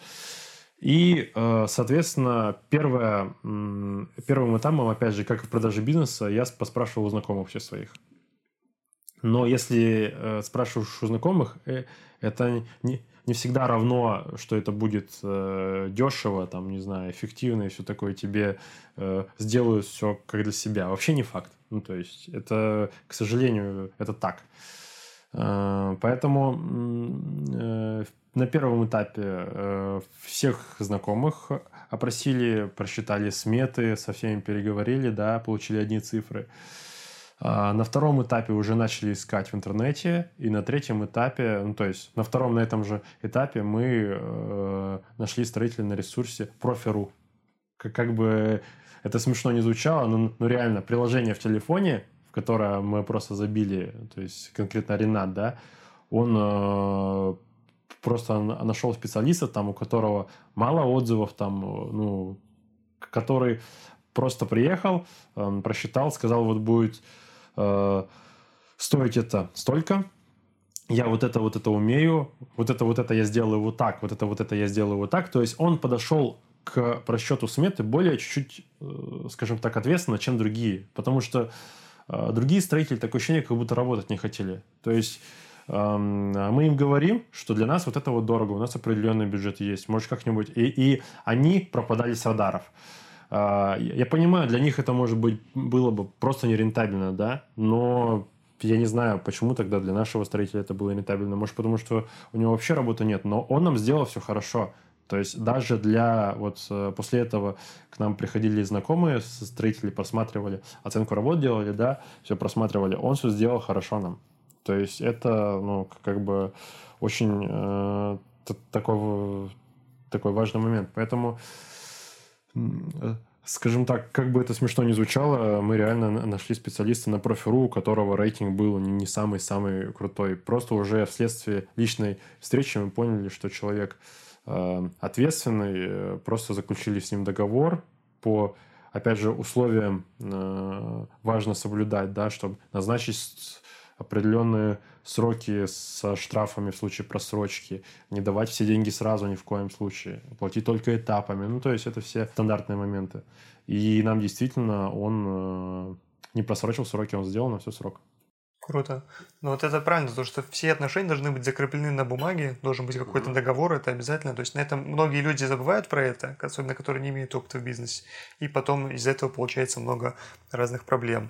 И, э, соответственно, первое, первым этапом, опять же, как и в продаже бизнеса, я поспрашивал у знакомых всех своих. Но если э, спрашиваешь у знакомых, э, это не, не всегда равно, что это будет э, дешево, там, не знаю, эффективно и все такое, тебе э, сделают все как для себя. Вообще не факт. Ну, то есть, это, к сожалению, это так. Э, поэтому э, на первом этапе э, всех знакомых опросили, просчитали сметы, со всеми переговорили, да, получили одни цифры. А, на втором этапе уже начали искать в интернете, и на третьем этапе, ну то есть на втором на этом же этапе мы э, нашли строителя на ресурсе Профи.ру. Как, как бы это смешно не звучало, но, но реально приложение в телефоне, в которое мы просто забили, то есть конкретно Ренат, да, он э, просто нашел специалиста, там, у которого мало отзывов, там, ну, который просто приехал, э, просчитал, сказал, вот будет э, стоить это столько, я вот это вот это умею, вот это вот это я сделаю вот так, вот это вот это я сделаю вот так. То есть он подошел к просчету сметы более чуть-чуть, э, скажем так, ответственно, чем другие. Потому что э, другие строители такое ощущение, как будто работать не хотели. То есть эм, мы им говорим, что для нас вот это вот дорого, у нас определенный бюджет есть, может как-нибудь. И, и они пропадали с радаров. А, я понимаю, для них это, может быть, было бы просто нерентабельно, да, но я не знаю, почему тогда для нашего строителя это было нерентабельно. Может, потому что у него вообще работы нет, но он нам сделал все хорошо. То есть даже для... Вот э, после этого к нам приходили знакомые строители, просматривали, оценку работ делали, да, все просматривали. Он все сделал хорошо нам. То есть это, ну, как бы очень э, такой, такой важный момент. Поэтому Э, скажем так, как бы это смешно не звучало, мы реально нашли специалиста на профи.ру, у которого рейтинг был не самый-самый крутой. Просто уже вследствие личной встречи мы поняли, что человек э, ответственный, э, просто заключили с ним договор по опять же, условиям э, важно соблюдать, да, чтобы назначить определенные сроки со штрафами в случае просрочки, не давать все деньги сразу ни в коем случае, платить только этапами. Ну, то есть это все стандартные моменты. И нам действительно он э, не просрочил сроки, он сделал на все срок.
Круто. Ну вот это правильно, потому что все отношения должны быть закреплены на бумаге, должен быть какой-то договор, это обязательно. То есть на этом многие люди забывают про это, особенно которые не имеют опыта в бизнесе, и потом из этого получается много разных проблем.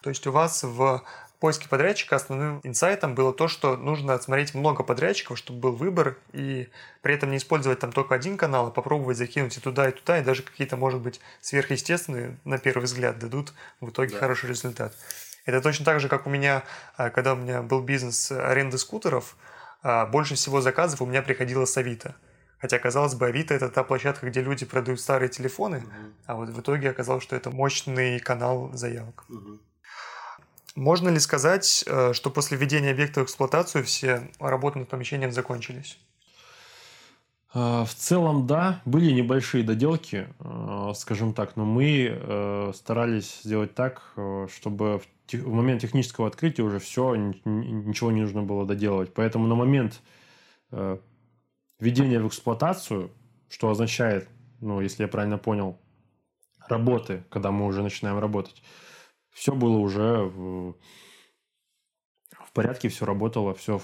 То есть у вас в поиске подрядчика основным инсайтом было то, что нужно отсмотреть много подрядчиков, чтобы был выбор, и при этом не использовать там только один канал, а попробовать закинуть и туда, и туда, и даже какие-то, может быть, сверхъестественные, на первый взгляд, дадут в итоге да. хороший результат. Это точно так же, как у меня, а, когда у меня был бизнес аренды скутеров, а, больше всего заказов у меня приходило с Авито. Хотя, казалось бы, Авито – это та площадка, где люди продают старые телефоны, угу. а вот в итоге оказалось, что это мощный канал заявок. Угу. Можно ли сказать, э, что после введения объекта в эксплуатацию все работы над помещением закончились?
А, в целом, да, были небольшие доделки, э, скажем так, но мы э, старались сделать так, чтобы в момент технического открытия уже все, ничего не нужно было доделывать. Поэтому на момент введения в эксплуатацию, что означает, ну, если я правильно понял, работы, когда мы уже начинаем работать, все было уже в, порядке, все работало, все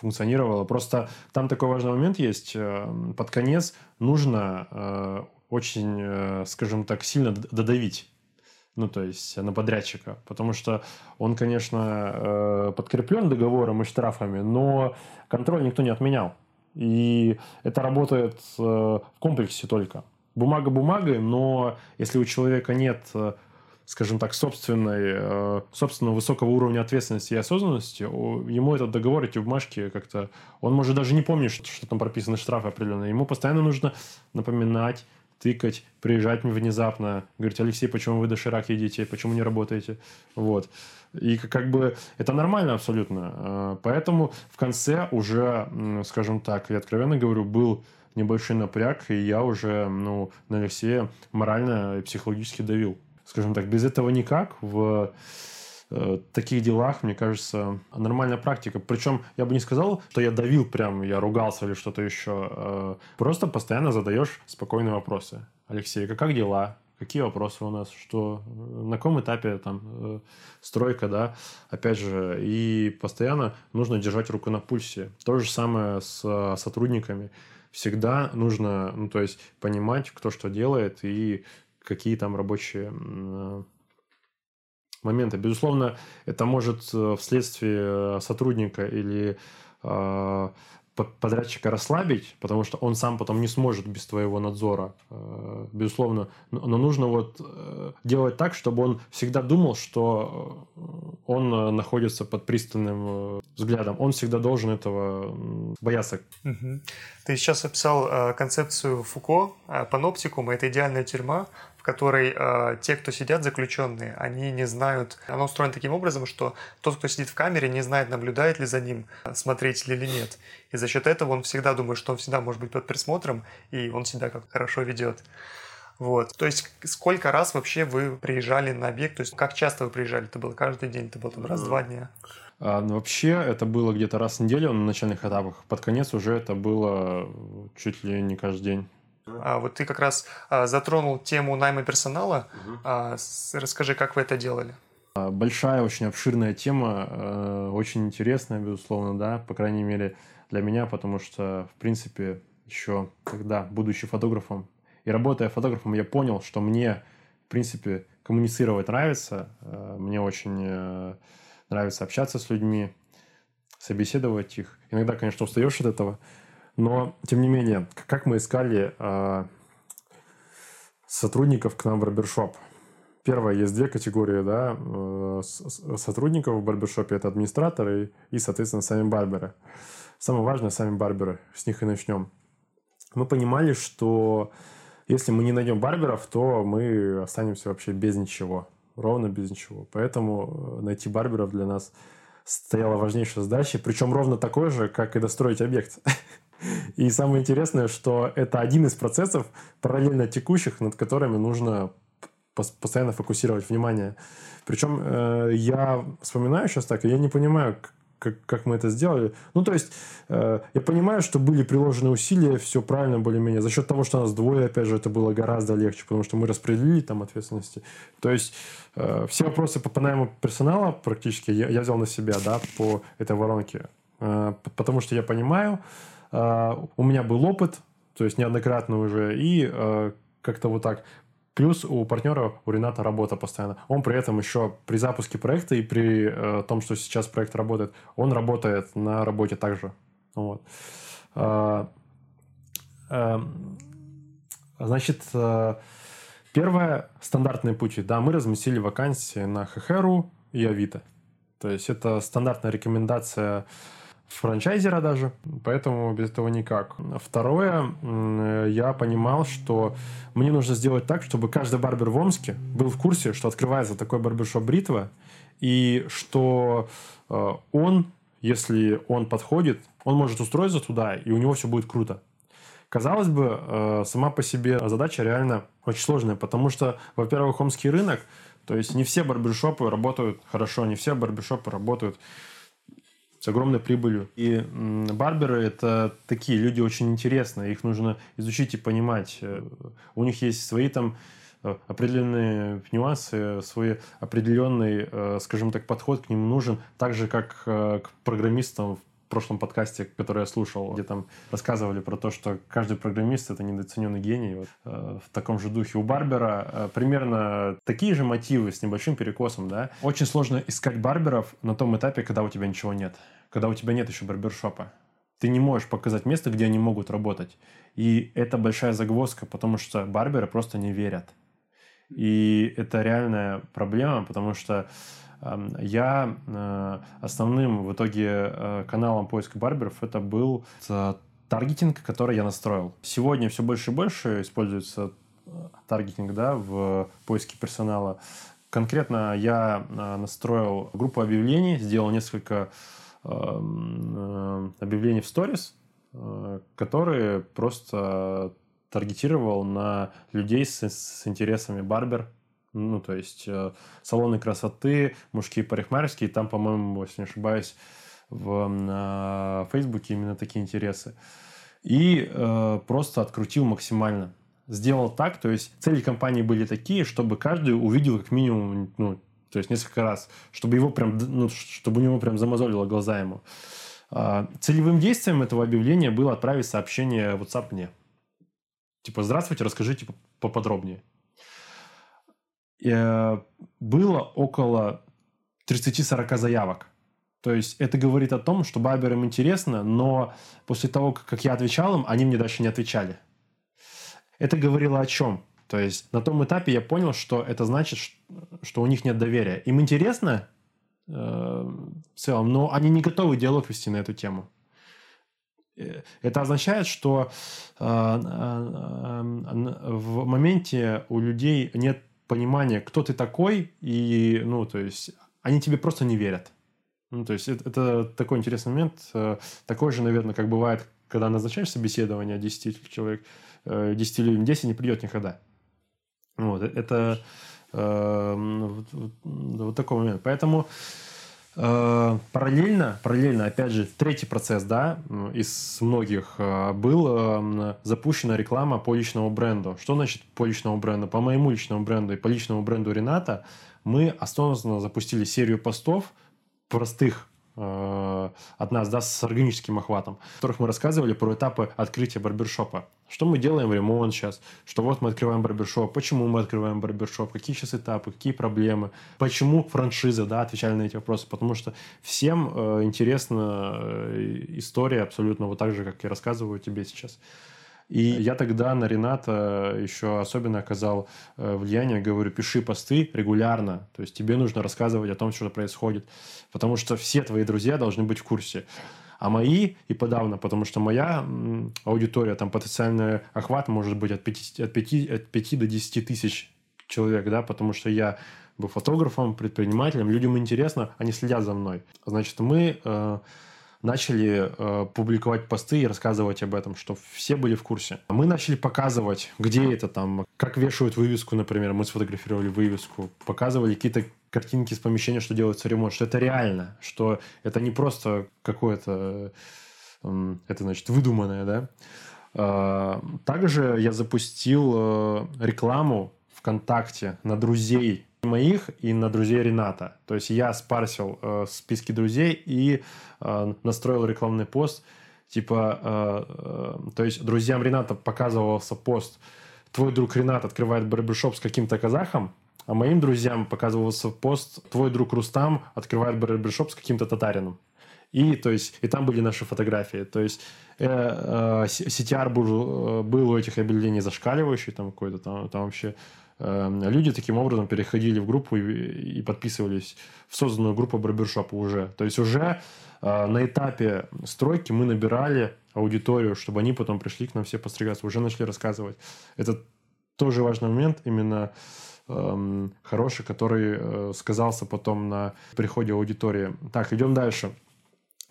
функционировало. Просто там такой важный момент есть. Э, под конец нужно э, очень, э, скажем так, сильно додавить ну, то есть на подрядчика, потому что он, конечно, подкреплен договором и штрафами, но контроль никто не отменял. И это работает в комплексе только. Бумага бумагой, но если у человека нет скажем так, собственной, э, собственного высокого уровня ответственности и осознанности, ему этот договор, эти бумажки как-то... Он может даже не помнить, что, что там прописаны штрафы определенные. Ему постоянно нужно напоминать, тыкать, приезжать внезапно, говорить, Алексей, почему вы доширак едите, почему не работаете? Вот. И как бы это нормально абсолютно. Э, поэтому в конце уже, скажем так, я откровенно говорю, был небольшой напряг, и я уже ну, на Алексея морально и психологически давил скажем так, без этого никак в э, таких делах, мне кажется, нормальная практика. Причем я бы не сказал, что я давил прям, я ругался или что-то еще. Э, просто постоянно задаешь спокойные вопросы. Алексей, как дела? Какие вопросы у нас? Что? На каком этапе там э, стройка, да? Опять же, и постоянно нужно держать руку на пульсе. То же самое с сотрудниками. Всегда нужно, ну, то есть, понимать, кто что делает, и какие там рабочие э, моменты. Безусловно, это может э, вследствие сотрудника или э, подрядчика расслабить, потому что он сам потом не сможет без твоего надзора, безусловно. Но нужно вот делать так, чтобы он всегда думал, что он находится под пристальным взглядом. Он всегда должен этого бояться.
Угу. Ты сейчас описал концепцию Фуко, паноптикум, это идеальная тюрьма, которой э, те, кто сидят заключенные, они не знают. Оно устроено таким образом, что тот, кто сидит в камере, не знает, наблюдает ли за ним смотритель или нет. И за счет этого он всегда думает, что он всегда может быть под присмотром, и он себя как хорошо ведет. Вот. То есть сколько раз вообще вы приезжали на объект? То есть как часто вы приезжали? Это было каждый день? Это было там раз-два дня?
А, ну, вообще это было где-то раз в неделю на начальных этапах. Под конец уже это было чуть ли не каждый день.
А, вот ты как раз а, затронул тему найма персонала. Угу. А, с, расскажи, как вы это делали?
А, большая, очень обширная тема, э, очень интересная, безусловно, да, по крайней мере для меня, потому что, в принципе, еще когда, будучи фотографом и работая фотографом, я понял, что мне, в принципе, коммуницировать нравится, э, мне очень э, нравится общаться с людьми, собеседовать их. Иногда, конечно, устаешь от этого, но, тем не менее, как мы искали э, сотрудников к нам в барбершоп? Первое, есть две категории да, э, сотрудников в барбершопе. Это администраторы и, соответственно, сами барберы. Самое важное – сами барберы. С них и начнем. Мы понимали, что если мы не найдем барберов, то мы останемся вообще без ничего. Ровно без ничего. Поэтому э, найти барберов для нас стояла важнейшая задача. Причем ровно такой же, как и достроить объект. И самое интересное, что это один из процессов параллельно текущих, над которыми нужно постоянно фокусировать внимание. Причем э, я вспоминаю сейчас так, и я не понимаю, как, как мы это сделали. Ну, то есть, э, я понимаю, что были приложены усилия, все правильно более-менее. За счет того, что нас двое, опять же, это было гораздо легче, потому что мы распределили там ответственности. То есть, э, все вопросы по найму персонала практически я, я взял на себя, да, по этой воронке. Э, потому что я понимаю, у меня был опыт, то есть неоднократно уже, и а, как-то вот так. Плюс у партнера, у Рената работа постоянно. Он при этом еще при запуске проекта и при э, том, что сейчас проект работает, он работает на работе также. Вот. Значит, первое, стандартные пути. Да, мы разместили вакансии на ХХРУ и Авито. То есть это стандартная рекомендация франчайзера даже, поэтому без этого никак. Второе, я понимал, что мне нужно сделать так, чтобы каждый барбер в Омске был в курсе, что открывается такой барбершоп Бритва, и что э, он, если он подходит, он может устроиться туда, и у него все будет круто. Казалось бы, э, сама по себе задача реально очень сложная, потому что, во-первых, омский рынок, то есть не все барбершопы работают хорошо, не все барбершопы работают с огромной прибылью. И барберы – это такие люди очень интересные. Их нужно изучить и понимать. Э, у них есть свои там э, определенные нюансы, свой определенный, э, скажем так, подход к ним нужен, так же, как к программистам в прошлом подкасте, который я слушал, где там рассказывали про то, что каждый программист — это недооцененный гений. Вот, э, в таком же духе у Барбера э, примерно такие же мотивы с небольшим перекосом. Да? Очень сложно искать барберов на том этапе, когда у тебя ничего нет, когда у тебя нет еще барбершопа. Ты не можешь показать место, где они могут работать. И это большая загвоздка, потому что барберы просто не верят. И это реальная проблема, потому что я э, основным в итоге э, каналом поиска барберов это был таргетинг, который я настроил. Сегодня все больше и больше используется э, таргетинг да, в поиске персонала. Конкретно я настроил группу объявлений, сделал несколько объявлений в сторис, которые просто таргетировал на людей с, с интересами барбер, ну, то есть э, салоны красоты, мужские парикмахерские, там, по-моему, если не ошибаюсь, в э, Фейсбуке именно такие интересы. И э, просто открутил максимально. Сделал так, то есть цели компании были такие, чтобы каждый увидел как минимум, ну, то есть несколько раз, чтобы его прям, ну, чтобы у него прям замазолило глаза ему. Э, целевым действием этого объявления было отправить сообщение WhatsApp мне. Типа, здравствуйте, расскажите поподробнее. Э, было около 30-40 заявок. То есть это говорит о том, что Баберам интересно, но после того, как я отвечал им, они мне дальше не отвечали. Это говорило о чем? То есть на том этапе я понял, что это значит, что у них нет доверия. Им интересно э, в целом, но они не готовы диалог вести на эту тему. Э, это означает, что э, э, в моменте у людей нет понимание, кто ты такой, и, ну, то есть, они тебе просто не верят. Ну, то есть, это, это такой интересный момент. Э, такой же, наверное, как бывает, когда назначаешь собеседование 10 человек, 10 людям, 10 не придет никогда. Вот, э, это э, вот, вот, вот такой момент. Поэтому Э, параллельно, параллельно, опять же, третий процесс, да, из многих э, был э, запущена реклама по личному бренду. Что значит по личному бренду? По моему личному бренду и по личному бренду Рената мы осознанно запустили серию постов простых Э, от нас, да, с органическим охватом, в которых мы рассказывали про этапы открытия барбершопа. Что мы делаем ремонт сейчас, что вот мы открываем барбершоп, почему мы открываем барбершоп, какие сейчас этапы, какие проблемы, почему франшиза, да, отвечали на эти вопросы, потому что всем э, интересна э, история абсолютно вот так же, как я рассказываю тебе сейчас. И я тогда на Рената еще особенно оказал э, влияние, говорю, пиши посты регулярно, то есть тебе нужно рассказывать о том, что происходит, потому что все твои друзья должны быть в курсе. А мои и подавно, потому что моя аудитория, там потенциальный охват может быть от 5, от 5, от 5 до 10 тысяч человек, да, потому что я был фотографом, предпринимателем, людям интересно, они следят за мной. Значит, мы э, начали э, публиковать посты и рассказывать об этом, чтобы все были в курсе. Мы начали показывать, где это там, как вешают вывеску, например. Мы сфотографировали вывеску, показывали какие-то картинки с помещения, что делается ремонт, что это реально, что это не просто какое-то, э, это значит выдуманное, да. Э, также я запустил э, рекламу ВКонтакте на друзей моих и на друзей Рената. То есть я спарсил э, списки друзей и э, настроил рекламный пост. Типа, э, э, то есть друзьям Рената показывался пост «Твой друг Ренат открывает барбершоп с каким-то казахом», а моим друзьям показывался пост «Твой друг Рустам открывает барбершоп с каким-то татарином». И, то есть, и там были наши фотографии. То есть э, э, CTR был, э, был у этих объявлений зашкаливающий, там какой-то там, там вообще люди таким образом переходили в группу и, подписывались в созданную группу барбершопа уже. То есть уже э, на этапе стройки мы набирали аудиторию, чтобы они потом пришли к нам все постригаться, уже начали рассказывать. Это тоже важный момент, именно эм, хороший, который э, сказался потом на приходе аудитории. Так, идем дальше.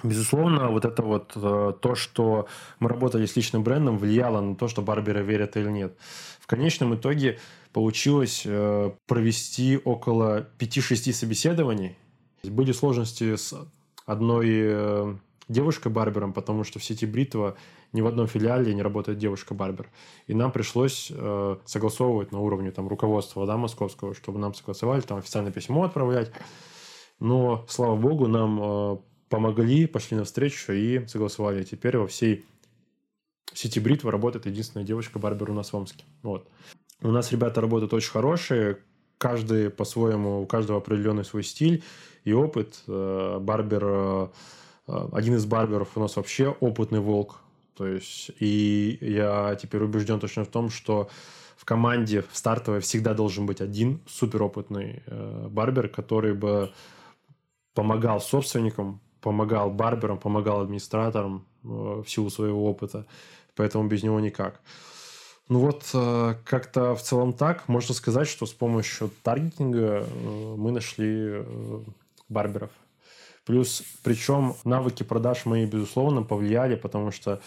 Безусловно, вот это вот э, то, что мы работали с личным брендом, влияло на то, что барберы верят или нет. В конечном итоге получилось э, провести около 5-6 собеседований. Были сложности с одной э, девушкой-барбером, потому что в сети Бритва ни в одном филиале не работает девушка-барбер. И нам пришлось э, согласовывать на уровне там, руководства да, московского, чтобы нам согласовали, там официальное письмо отправлять. Но, слава богу, нам помогли, пошли навстречу и согласовали. Теперь во всей сети бритва работает единственная девочка-барбер у нас в Омске. Вот. У нас ребята работают очень хорошие, каждый по-своему, у каждого определенный свой стиль и опыт. Э, барбер, э, один из барберов у нас вообще опытный волк. То есть, и я теперь убежден точно в том, что в команде в стартовой всегда должен быть один суперопытный э, барбер, который бы помогал собственникам, помогал барберам, помогал администраторам э, в силу своего опыта. Поэтому без него никак. Ну вот, э, как-то в целом так. Можно сказать, что с помощью таргетинга э, мы нашли э, барберов. Плюс, причем навыки продаж мои, безусловно, повлияли, потому что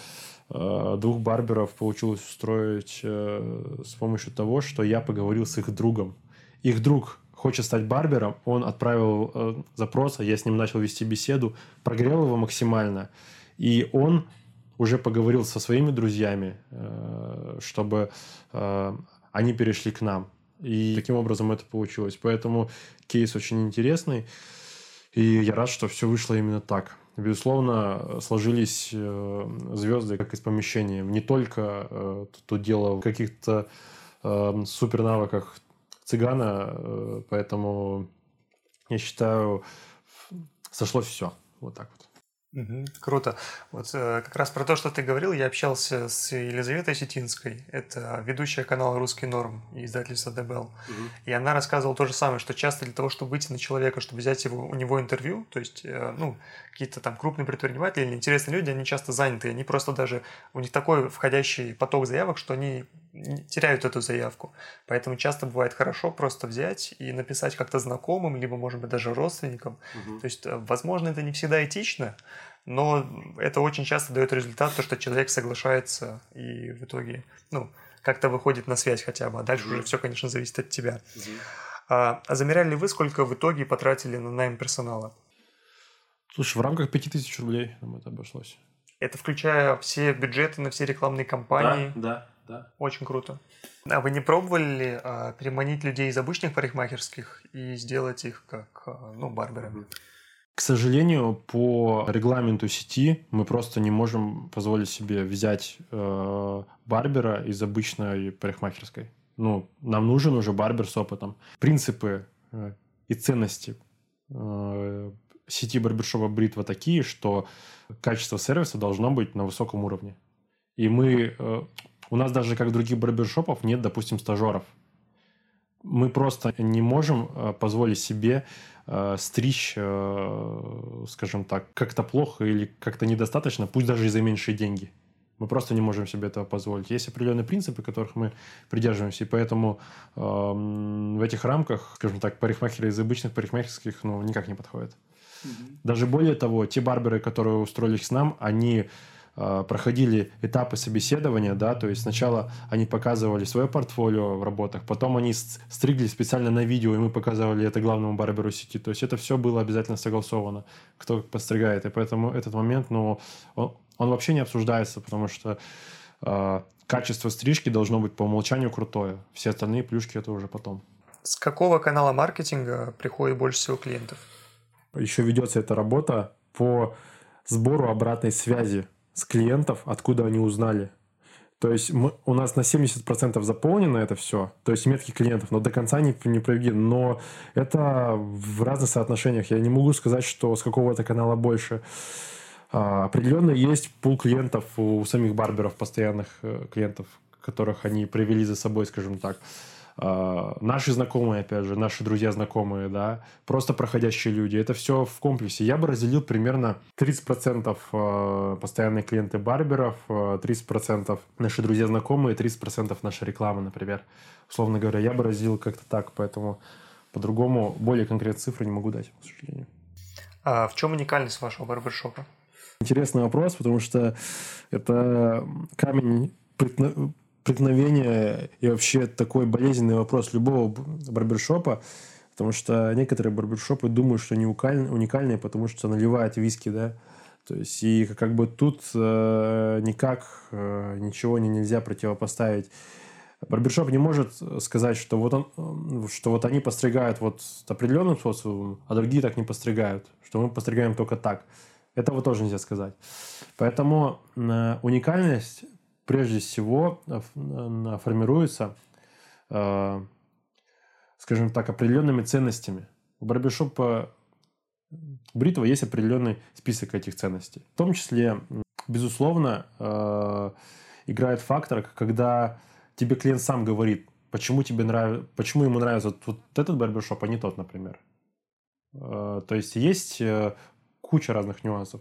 двух барберов получилось устроить с помощью того, что я поговорил с их другом. Их друг хочет стать барбером, он отправил запрос, а я с ним начал вести беседу, прогрел его максимально, и он уже поговорил со своими друзьями, э, чтобы э, они перешли к нам. И таким образом это получилось. Поэтому кейс очень интересный. И я рад, что все вышло именно так. Безусловно, сложились э, звезды как из помещения. Не только тут дело в каких-то супер навыках цыгана, поэтому я считаю, сошло все. Вот так.
Угу, круто. Вот э, как раз про то, что ты говорил, я общался с Елизаветой Сетинской, это ведущая канала «Русский норм» и издательство «Дебел». Угу. И она рассказывала то же самое, что часто для того, чтобы выйти на человека, чтобы взять его, у него интервью, то есть, э, ну, какие-то там крупные предприниматели или интересные люди, они часто заняты, они просто даже, у них такой входящий поток заявок, что они теряют эту заявку. Поэтому часто бывает хорошо просто взять и написать как-то знакомым, либо, может быть, даже родственникам. Угу. То есть, э, возможно, это не всегда этично, но это очень часто дает результат, то, что человек соглашается и в итоге, ну, как-то выходит на связь хотя бы, а дальше mm-hmm. уже все, конечно, зависит от тебя. Mm-hmm. А, а замеряли ли вы, сколько в итоге потратили на найм персонала?
Слушай, в рамках 5000 рублей нам это обошлось.
Это включая все бюджеты на все рекламные кампании?
Да, да, да.
Очень круто. А вы не пробовали ли а, переманить людей из обычных парикмахерских и сделать их как, а, ну, барберами? Mm-hmm.
К сожалению, по регламенту сети мы просто не можем позволить себе взять э, барбера из обычной парикмахерской. Ну, нам нужен уже барбер с опытом. Принципы э, и ценности э, сети барбершопа Бритва такие, что качество сервиса должно быть на высоком уровне. И мы... Э, у нас даже, как других барбершопов, нет, допустим, стажеров. Мы просто не можем э, позволить себе э, стричь, э, скажем так, как-то плохо или как-то недостаточно, пусть даже и за меньшие деньги. Мы просто не можем себе этого позволить. Есть определенные принципы, которых мы придерживаемся, и поэтому э, в этих рамках, скажем так, парикмахеры из обычных парикмахерских ну, никак не подходят. Mm-hmm. Даже более того, те барберы, которые устроились к нам, они проходили этапы собеседования, да, то есть сначала они показывали свое портфолио в работах, потом они стригли специально на видео, и мы показывали это главному барберу сети. То есть это все было обязательно согласовано, кто подстригает. И поэтому этот момент, ну, он, он вообще не обсуждается, потому что э, качество стрижки должно быть по умолчанию крутое. Все остальные плюшки это уже потом.
С какого канала маркетинга приходит больше всего клиентов?
Еще ведется эта работа по сбору обратной связи с клиентов, откуда они узнали. То есть мы, у нас на 70% заполнено это все, то есть метки клиентов, но до конца не, не проведены. Но это в разных соотношениях. Я не могу сказать, что с какого-то канала больше. А, определенно есть пул клиентов у самих барберов, постоянных э, клиентов, которых они привели за собой, скажем так. А, наши знакомые, опять же, наши друзья знакомые, да, просто проходящие люди. Это все в комплексе. Я бы разделил примерно 30% а, постоянные клиенты барберов, 30% а, наши друзья знакомые, 30% наша реклама, например. Условно говоря, я бы разделил как-то так, поэтому по-другому более конкретные цифры не могу дать, к сожалению.
А в чем уникальность вашего барбершопа?
Интересный вопрос, потому что это камень преткновение и вообще такой болезненный вопрос любого барбершопа, потому что некоторые барбершопы думают, что они уникальные, потому что наливают виски, да, То есть, и как бы тут э, никак э, ничего не, нельзя противопоставить. Барбершоп не может сказать, что вот, он, что вот они постригают вот определенным способом, а другие так не постригают, что мы постригаем только так. Этого тоже нельзя сказать. Поэтому э, уникальность прежде всего э, формируется, э, скажем так, определенными ценностями. У барбершопа бритва есть определенный список этих ценностей. В том числе, безусловно, э, играет фактор, когда тебе клиент сам говорит, почему тебе нравится, почему ему нравится вот, этот барбершоп, а не тот, например. Э, то есть есть э, куча разных нюансов.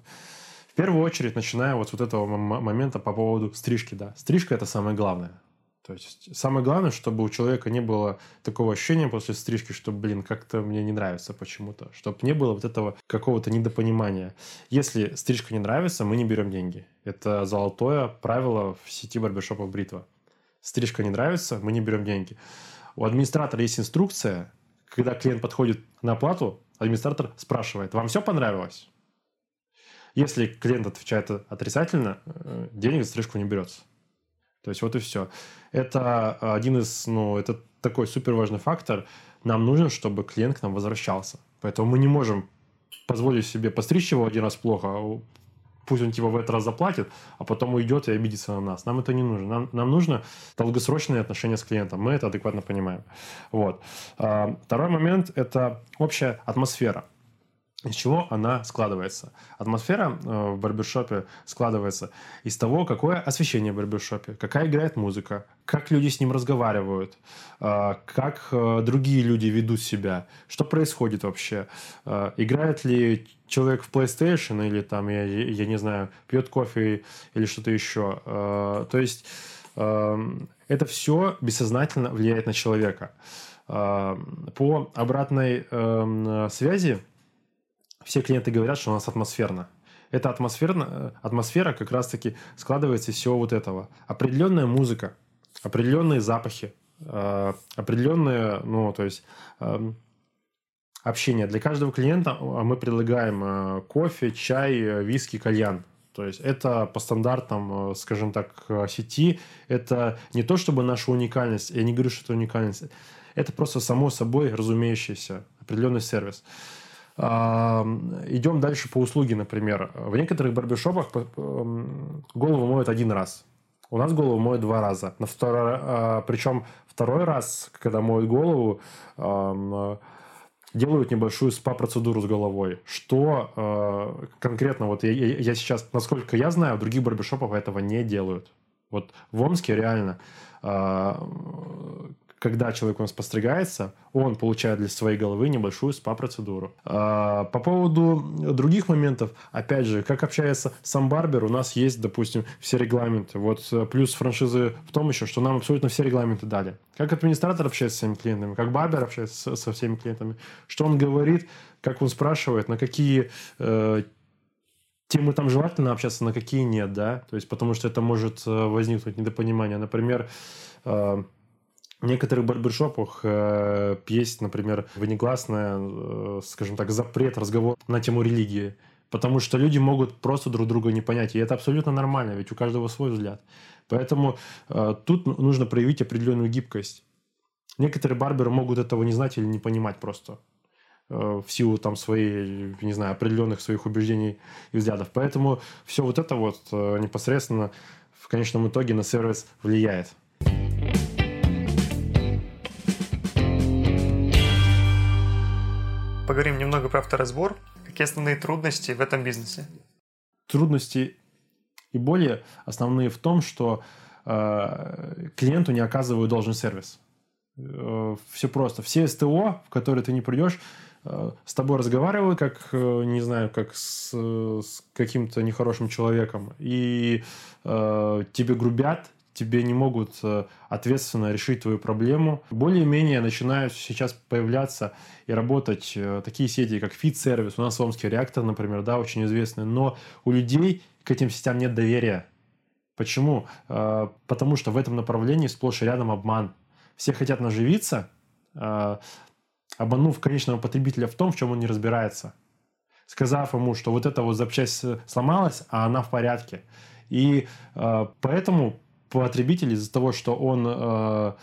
В первую очередь, начиная вот с вот этого момента по поводу стрижки, да. Стрижка – это самое главное. То есть самое главное, чтобы у человека не было такого ощущения после стрижки, что, блин, как-то мне не нравится почему-то. Чтобы не было вот этого какого-то недопонимания. Если стрижка не нравится, мы не берем деньги. Это золотое правило в сети барбершопов Бритва. Стрижка не нравится, мы не берем деньги. У администратора есть инструкция, когда клиент подходит на оплату, администратор спрашивает, вам все понравилось? Если клиент отвечает отрицательно, э, денег за стрижку не берется. То есть вот и все. Это один из, ну, это такой супер важный фактор. Нам нужно, чтобы клиент к нам возвращался. Поэтому мы не можем позволить себе постричь его один раз плохо, а пусть он типа в этот раз заплатит, а потом уйдет и обидится на нас. Нам это не нужно. Нам, нам нужно долгосрочные отношения с клиентом. Мы это адекватно понимаем. Вот. А, второй момент – это общая атмосфера из чего она складывается. Атмосфера э, в барбершопе складывается из того, какое освещение в барбершопе, какая играет музыка, как люди с ним разговаривают, э, как э, другие люди ведут себя, что происходит вообще, играет ли человек в PlayStation или там, я, я не знаю, пьет кофе или что-то еще. То есть э, это все бессознательно влияет на человека. По обратной э, связи все клиенты говорят, что у нас атмосферно. Эта атмосферно, атмосфера как раз-таки складывается из всего вот этого. Определенная музыка, определенные запахи, э, определенные, ну, то есть э, общение. Для каждого клиента а, мы предлагаем э, кофе, чай, виски, кальян. То есть это по стандартам, скажем так, сети. Это не то чтобы наша уникальность, я не говорю, что это уникальность. Это просто само собой разумеющийся определенный сервис. Идем дальше по услуге, например. В некоторых барбершопах голову моют один раз. У нас голову моют два раза. На второй, а, причем второй раз, когда моют голову, делают небольшую спа-процедуру с головой. Что э, конкретно, вот я, я сейчас, насколько я знаю, в других барбершопах этого не делают. Вот в Омске реально э, когда человек у нас постригается, он получает для своей головы небольшую спа-процедуру. А, по поводу других моментов, опять же, как общается сам барбер, у нас есть, допустим, все регламенты. Вот э, плюс франшизы в том еще, что нам абсолютно все регламенты дали. Как администратор общается с своими клиентами, как барбер общается со всеми клиентами, что он говорит, как он спрашивает, на какие э, темы там желательно общаться, на какие нет, да, то есть потому что это может э, возникнуть недопонимание. Например, некоторых барбершопах э, есть, например, внегласная, э, скажем так, запрет разговора на тему религии. Потому что люди могут просто друг друга не понять. И это абсолютно нормально, ведь у каждого свой взгляд. Поэтому э, тут нужно проявить определенную гибкость. Некоторые барберы могут этого не знать или не понимать просто э, в силу там своей, не знаю, определенных своих убеждений и взглядов. Поэтому все вот это вот э, непосредственно в конечном итоге на сервис влияет.
Поговорим немного про авторазбор. Какие основные трудности в этом бизнесе?
Трудности и боли основные в том, что э, клиенту не оказывают должный сервис. Э, все просто. Все СТО, в которые ты не придешь, э, с тобой разговаривают, как, э, не знаю, как с, с каким-то нехорошим человеком, и э, тебе грубят, тебе не могут э, ответственно решить твою проблему. Более-менее начинают сейчас появляться и работать э, такие сети, как Fit-сервис, у нас Омский реактор, например, да, очень известный, но у людей к этим сетям нет доверия. Почему? Э, потому что в этом направлении сплошь и рядом обман. Все хотят наживиться, обманув конечного потребителя в том, в чем он не разбирается. сказав ему, что вот эта вот запчасть сломалась, а она в порядке. И э, поэтому потребитель из-за того, что он, э,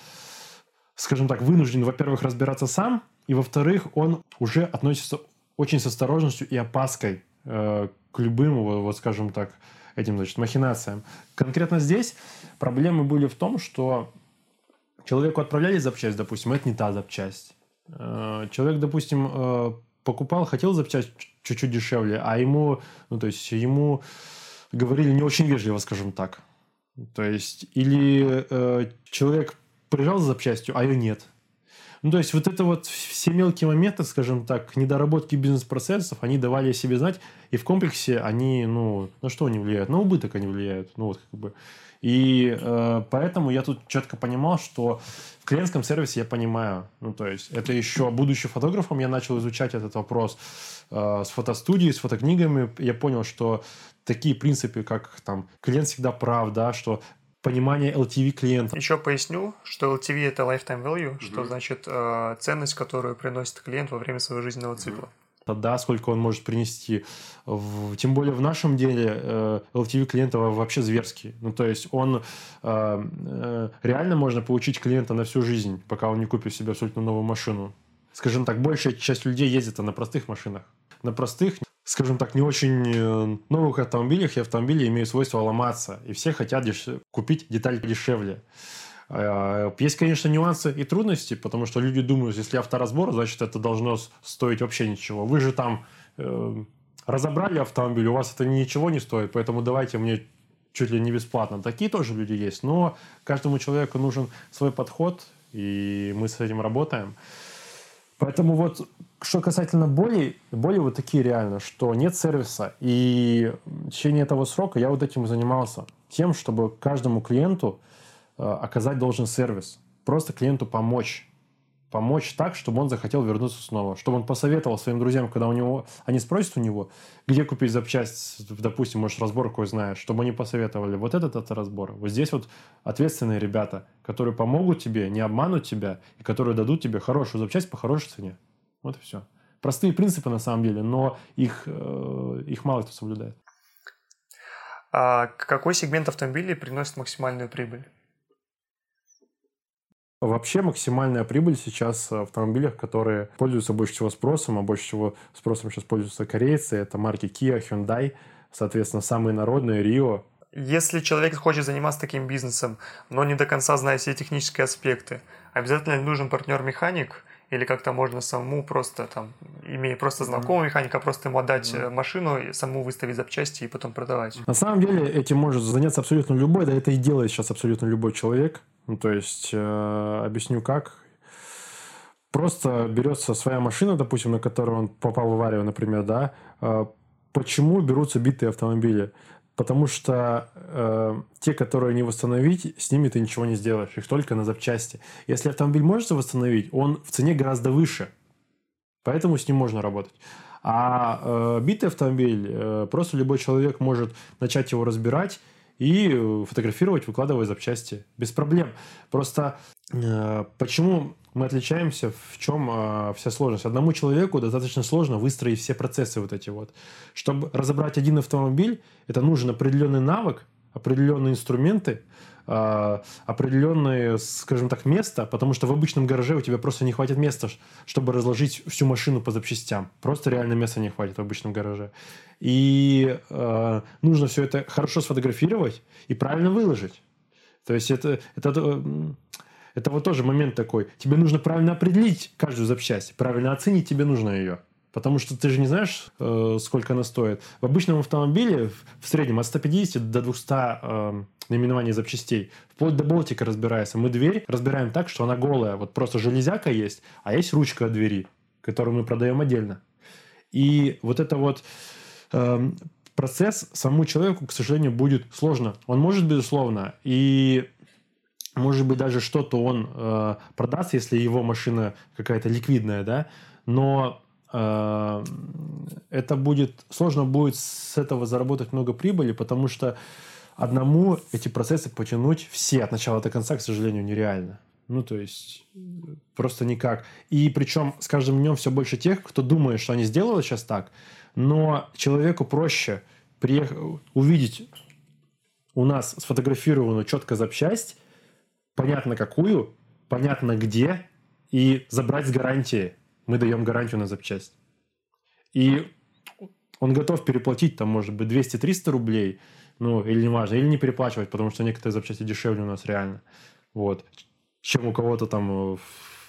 скажем так, вынужден, во-первых, разбираться сам, и, во-вторых, он уже относится очень с осторожностью и опаской э, к любым, вот, скажем так, этим, значит, махинациям. Конкретно здесь проблемы были в том, что человеку отправляли запчасть, допустим, это не та запчасть. Э, человек, допустим, покупал, хотел запчасть чуть-чуть дешевле, а ему, ну, то есть ему говорили не очень вежливо, скажем так. То есть, или э, человек приезжал за запчастью, а ее нет. Ну, то есть, вот это вот все мелкие моменты, скажем так, недоработки бизнес-процессов, они давали о себе знать, и в комплексе они, ну, на что они влияют? На убыток они влияют. Ну, вот как бы. И э, поэтому я тут четко понимал, что в клиентском сервисе я понимаю, ну, то есть, это еще будучи фотографом, я начал изучать этот вопрос э, с фотостудией, с фотокнигами. Я понял, что такие принципы, как там клиент всегда прав, да, что понимание LTV клиента.
Еще поясню, что LTV это lifetime value, mm-hmm. что значит э, ценность, которую приносит клиент во время своего жизненного цикла.
Да, сколько он может принести. В, тем более в нашем деле э, LTV клиента вообще зверский. Ну, то есть он э, э, реально можно получить клиента на всю жизнь, пока он не купит себе абсолютно новую машину. Скажем так, большая часть людей ездит на простых машинах. На простых скажем так, не очень э, новых автомобилях и автомобили имеют свойство ломаться. И все хотят деш... купить деталь дешевле. А, есть, конечно, нюансы и трудности, потому что люди думают, если авторазбор, значит, это должно стоить вообще ничего. Вы же там э, разобрали автомобиль, у вас это ничего не стоит, поэтому давайте мне чуть ли не бесплатно. Такие тоже люди есть, но каждому человеку нужен свой подход, и мы с этим работаем. Поэтому вот что касательно боли, боли вот такие реально, что нет сервиса. И в течение этого срока я вот этим занимался. Тем, чтобы каждому клиенту оказать должен сервис. Просто клиенту помочь. Помочь так, чтобы он захотел вернуться снова. Чтобы он посоветовал своим друзьям, когда у него, они спросят у него, где купить запчасть, допустим, может, разбор какой знаешь, чтобы они посоветовали. Вот этот это разбор. Вот здесь вот ответственные ребята, которые помогут тебе, не обманут тебя, и которые дадут тебе хорошую запчасть по хорошей цене. Вот и все. Простые принципы на самом деле, но их, э, их мало кто соблюдает.
А какой сегмент автомобилей приносит максимальную прибыль?
Вообще максимальная прибыль сейчас в автомобилях, которые пользуются больше всего спросом, а больше всего спросом сейчас пользуются корейцы. Это марки Kia, Hyundai, соответственно, самые народные, Rio.
Если человек хочет заниматься таким бизнесом, но не до конца знает все технические аспекты, обязательно нужен партнер-механик – или как-то можно самому просто там, имея просто знакомого механика, просто ему отдать mm машину, самому выставить запчасти и потом продавать.
На самом деле этим может заняться абсолютно любой, да это и делает сейчас абсолютно любой человек. Ну, то есть, э, объясню как. Просто берется своя машина, допустим, на которую он попал в аварию, например, да. Э, почему берутся битые автомобили? Потому что э, те, которые не восстановить, с ними ты ничего не сделаешь. Их только на запчасти. Если автомобиль можно восстановить, он в цене гораздо выше. Поэтому с ним можно работать. А э, битый автомобиль, э, просто любой человек может начать его разбирать и фотографировать, выкладывая запчасти. Без проблем. Просто э, почему мы отличаемся, в чем э, вся сложность. Одному человеку достаточно сложно выстроить все процессы вот эти вот. Чтобы разобрать один автомобиль, это нужен определенный навык, определенные инструменты, э, определенное, скажем так, место, потому что в обычном гараже у тебя просто не хватит места, чтобы разложить всю машину по запчастям. Просто реально места не хватит в обычном гараже. И э, нужно все это хорошо сфотографировать и правильно выложить. То есть это, это э, это вот тоже момент такой. Тебе нужно правильно определить каждую запчасть, правильно оценить тебе нужно ее. Потому что ты же не знаешь, э, сколько она стоит. В обычном автомобиле в среднем от 150 до 200 э, наименований запчастей. Вплоть до болтика разбирается. Мы дверь разбираем так, что она голая. Вот просто железяка есть, а есть ручка от двери, которую мы продаем отдельно. И вот это вот э, процесс самому человеку, к сожалению, будет сложно. Он может, безусловно, и может быть, даже что-то он э, продаст, если его машина какая-то ликвидная, да, но э, это будет, сложно будет с этого заработать много прибыли, потому что одному эти процессы потянуть все от начала до конца, к сожалению, нереально. Ну, то есть, просто никак. И причем с каждым днем все больше тех, кто думает, что они сделают сейчас так, но человеку проще приехать, увидеть у нас сфотографированную четко запчасть, понятно какую, понятно где, и забрать с гарантии. Мы даем гарантию на запчасть. И он готов переплатить, там, может быть, 200-300 рублей, ну, или не важно, или не переплачивать, потому что некоторые запчасти дешевле у нас реально. Вот чем у кого-то там в,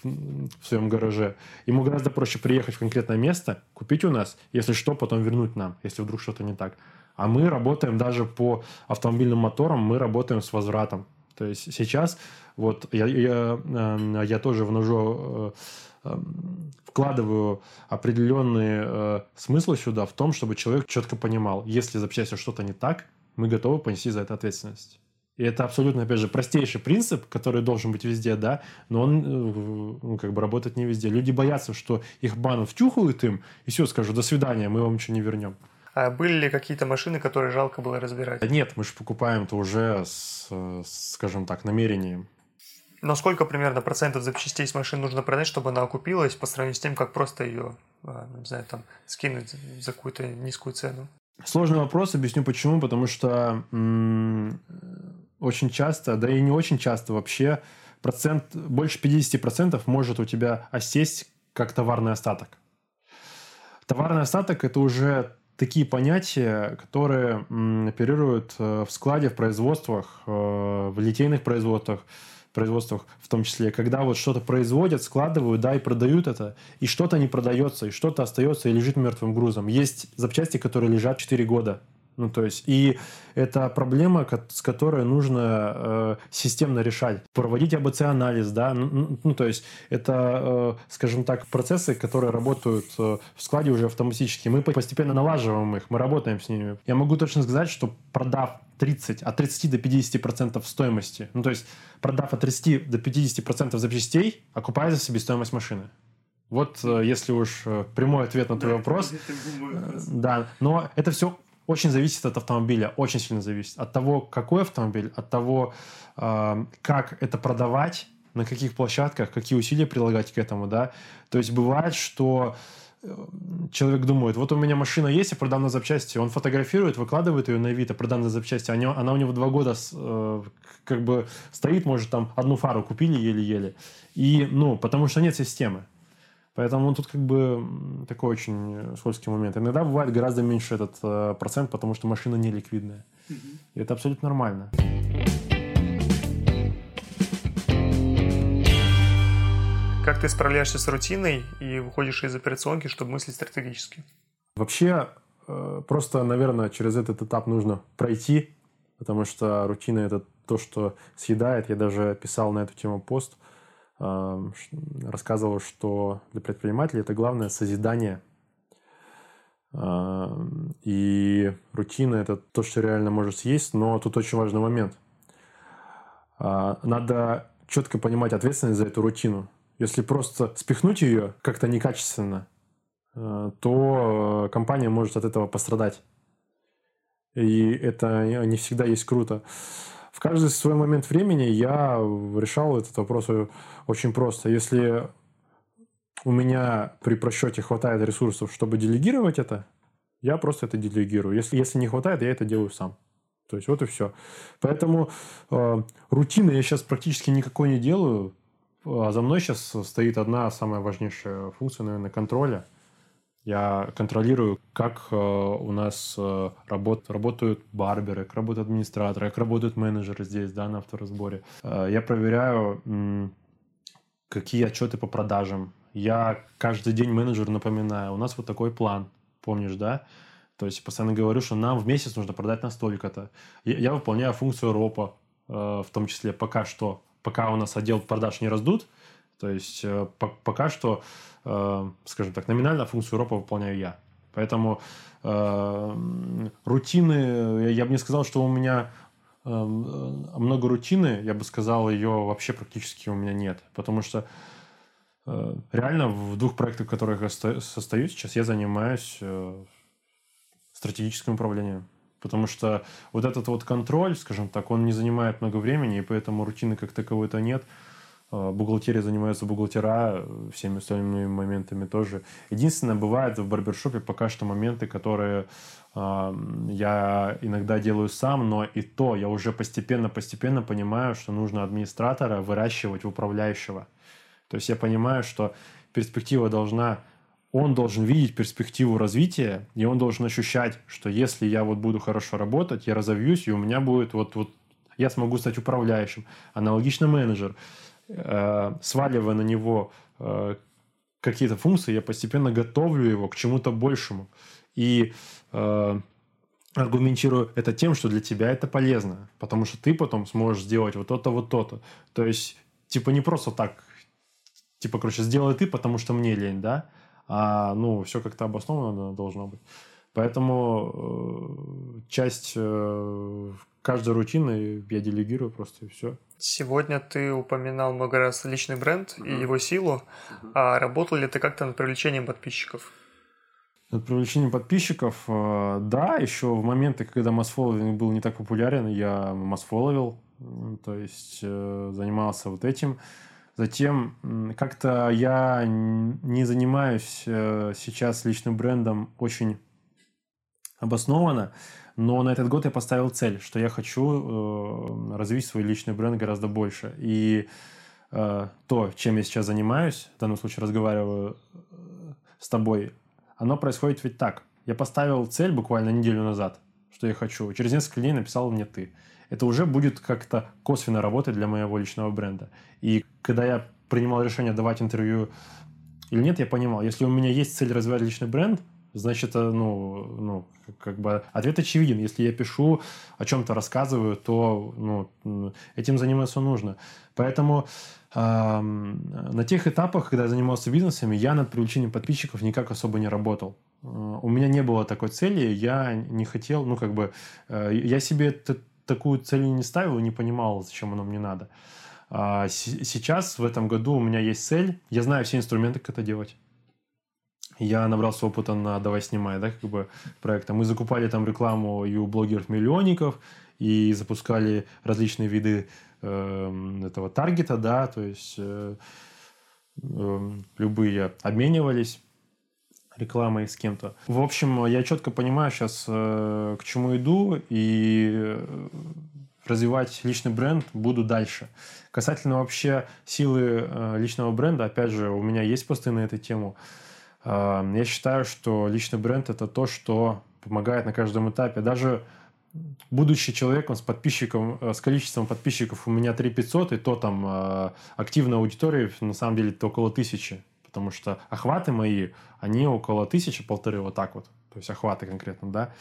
в своем гараже. Ему гораздо проще приехать в конкретное место, купить у нас, если что, потом вернуть нам, если вдруг что-то не так. А мы работаем даже по автомобильным моторам, мы работаем с возвратом. То есть сейчас вот я, я, э, я тоже вношу, э, вкладываю определенные смыслы сюда в том, чтобы человек четко понимал, если запчасти что-то не так, мы готовы понести за это ответственность. И это абсолютно, опять же, простейший принцип, который должен быть везде, да, но он э, ну, как бы работает не везде. Люди боятся, что их бану втюхают им, и все, скажут, до свидания, мы вам ничего не вернем.
А были ли какие-то машины, которые жалко было разбирать?
Нет, мы же покупаем это уже с, скажем так, намерением.
Но сколько примерно процентов запчастей с машин нужно продать, чтобы она окупилась по сравнению с тем, как просто ее, а, не знаю, там, скинуть за какую-то низкую цену?
Сложный вопрос, объясню почему. Потому что очень часто, да и не очень часто вообще, процент, больше 50% может у тебя осесть как товарный остаток. Товарный остаток – это уже такие понятия, которые оперируют э, в складе, в производствах, э, в литейных производствах, производствах в том числе, когда вот что-то производят, складывают, да, и продают это, и что-то не продается, и что-то остается и лежит мертвым грузом. Есть запчасти, которые лежат 4 года ну, то есть, и это проблема, с которой нужно э, системно решать. Проводить АБЦ-анализ, да, ну, ну, то есть, это, э, скажем так, процессы, которые работают э, в складе уже автоматически. Мы постепенно налаживаем их, мы работаем с ними. Я могу точно сказать, что продав 30, от 30 до 50 процентов стоимости, ну, то есть, продав от 30 до 50 процентов запчастей, окупается себестоимость машины. Вот э, если уж э, прямой ответ на твой вопрос. Э, да, но это все очень зависит от автомобиля, очень сильно зависит. От того, какой автомобиль, от того, э, как это продавать, на каких площадках, какие усилия прилагать к этому, да. То есть бывает, что э, человек думает, вот у меня машина есть, я продам на запчасти. Он фотографирует, выкладывает ее на Авито, продам на запчасти. Она, она у него два года э, как бы стоит, может, там одну фару купили еле-еле. И, ну, потому что нет системы. Поэтому тут как бы такой очень скользкий момент. Иногда бывает гораздо меньше этот э, процент, потому что машина не ликвидная. Угу. И это абсолютно нормально.
Как ты справляешься с рутиной и выходишь из операционки, чтобы мыслить стратегически?
Вообще, э, просто, наверное, через этот этап нужно пройти, потому что рутина – это то, что съедает. Я даже писал на эту тему пост – рассказывал, что для предпринимателей это главное созидание. И рутина – это то, что реально может съесть, но тут очень важный момент. А, надо четко понимать ответственность за эту рутину. Если просто спихнуть ее как-то некачественно, а, то компания может от этого пострадать. И это не всегда есть круто. В каждый свой момент времени я решал этот вопрос очень просто. Если у меня при просчете хватает ресурсов, чтобы делегировать это, я просто это делегирую. Если, если не хватает, я это делаю сам. То есть вот и все. Поэтому э, рутины я сейчас практически никакой не делаю. А за мной сейчас стоит одна самая важнейшая функция, наверное, контроля. Я контролирую, как э, у нас э, работ, работают барберы, как работают администраторы, как работают менеджеры здесь, да, на авторазборе. Э, я проверяю, м, какие отчеты по продажам. Я каждый день менеджеру напоминаю, у нас вот такой план, помнишь, да? То есть постоянно говорю, что нам в месяц нужно продать настолько-то. Я, я выполняю функцию РОПа, э, в том числе пока что, пока у нас отдел продаж не раздут, то есть э, по пока что Э, скажем так, номинально функцию ропа выполняю я. Поэтому э, рутины, я бы не сказал, что у меня много рутины, я бы сказал, ее вообще практически у меня нет. Потому что реально в двух проектах, в которых я состою сейчас, я занимаюсь стратегическим управлением. Потому что вот этот вот контроль, скажем так, он не занимает много времени, и поэтому рутины как таковой-то нет. Э, бухгалтерией занимаются бухгалтера, всеми остальными моментами тоже. Единственное, бывает в барбершопе пока что моменты, которые э, я иногда делаю сам, но и то я уже постепенно-постепенно понимаю, что нужно администратора выращивать в управляющего. То есть я понимаю, что перспектива должна он должен видеть перспективу развития, и он должен ощущать, что если я вот буду хорошо работать, я разовьюсь, и у меня будет вот, вот я смогу стать управляющим. Аналогично менеджер. Э, сваливая на него э, какие-то функции, я постепенно готовлю его к чему-то большему. И э, аргументирую это тем, что для тебя это полезно, потому что ты потом сможешь сделать вот то-то, вот то-то. То есть, типа, не просто так, типа, короче, сделай ты, потому что мне лень, да, а, ну, все как-то обосновано должно быть. Поэтому э, часть э, каждой рутины я делегирую просто и все.
Сегодня ты упоминал много раз личный бренд mm-hmm. и его силу. Mm-hmm. А работал ли ты как-то над привлечением подписчиков?
Над привлечением подписчиков, э, да, еще в моменты, когда масс-фолловинг был не так популярен, я масс-фолловил, то есть занимался вот этим. Затем как-то я не занимаюсь сейчас личным брендом очень обоснованно, но на этот год я поставил цель, что я хочу э, развить свой личный бренд гораздо больше. И э, то, чем я сейчас занимаюсь, в данном случае разговариваю с тобой, оно происходит ведь так. Я поставил цель буквально неделю назад, что я хочу. Через несколько дней написал мне ты это уже будет как-то косвенно работать для моего личного бренда. И когда я принимал решение давать интервью или нет, я понимал, если у меня есть цель развивать личный бренд, значит, э, ну, ну, как бы ответ очевиден. Если я пишу, о чем-то рассказываю, то ну, этим заниматься нужно. Поэтому э, на тех этапах, когда я занимался бизнесами, я над привлечением подписчиков никак особо не работал. Э, у меня не было такой цели, я не хотел, ну, как бы, э, я себе такую цель не ставил не понимал, зачем оно мне надо. А сейчас, в этом году, у меня есть цель. Я знаю все инструменты, как это делать. Я набрался опыта на «Давай снимай», да, как бы проекта. Мы закупали там рекламу и у блогеров-миллионников, и запускали различные виды э, этого таргета, да, то есть э, э, любые обменивались рекламой с кем-то. В общем, я четко понимаю сейчас, э, к чему иду, и э, развивать личный бренд буду дальше. Касательно вообще силы э, личного бренда, опять же, у меня есть посты на эту тему. Я считаю, что личный бренд – это то, что помогает на каждом этапе. Даже будучи человеком с подписчиком, с количеством подписчиков у меня 3 500, и то там активной аудитории на самом деле это около тысячи потому что охваты мои, они около тысячи, полторы, вот так вот. То есть охваты конкретно, да.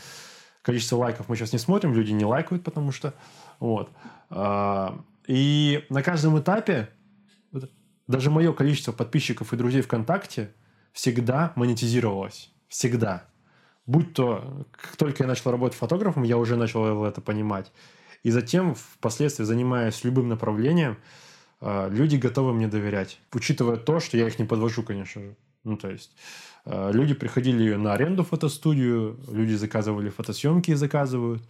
Количество лайков мы сейчас не смотрим, люди не лайкают, потому что... Вот. А, и на каждом этапе даже мое количество подписчиков и друзей ВКонтакте всегда монетизировалось. Всегда. Будь то, как только я начал работать фотографом, я уже начал это понимать. И затем, впоследствии, занимаясь любым направлением, а, люди готовы мне доверять, учитывая то, что я их не подвожу, конечно же. Ну, то есть, а, люди приходили на аренду фотостудию, люди заказывали фотосъемки и заказывают,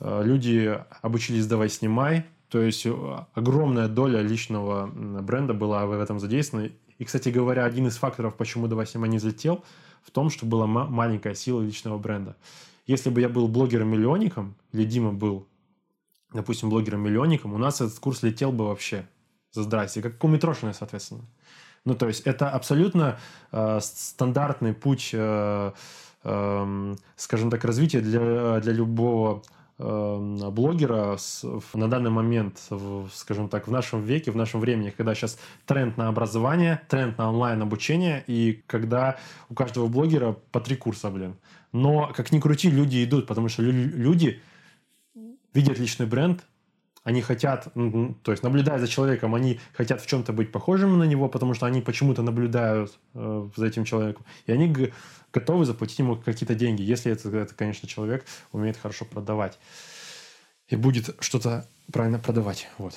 а, люди обучились «давай снимай», то есть огромная доля личного бренда была в этом задействована. И, кстати говоря, один из факторов, почему «давай снимай» не взлетел, в том, что была маленькая сила личного бренда. Если бы я был блогером-миллионником, или Дима был, допустим, блогером-миллионником, у нас этот курс летел бы вообще за здрасте, как у Митрошина, соответственно. Ну, то есть это абсолютно э, стандартный путь, э, э, скажем так, развития для, для любого блогера с, на данный момент, в, скажем так, в нашем веке, в нашем времени, когда сейчас тренд на образование, тренд на онлайн-обучение, и когда у каждого блогера по три курса, блин. Но, как ни крути, люди идут, потому что люди видят личный бренд, они хотят, то есть наблюдая за человеком, они хотят в чем-то быть похожими на него, потому что они почему-то наблюдают э, за этим человеком. И они готовы заплатить ему какие-то деньги, если это, это, конечно, человек умеет хорошо продавать и будет что-то правильно продавать. Вот.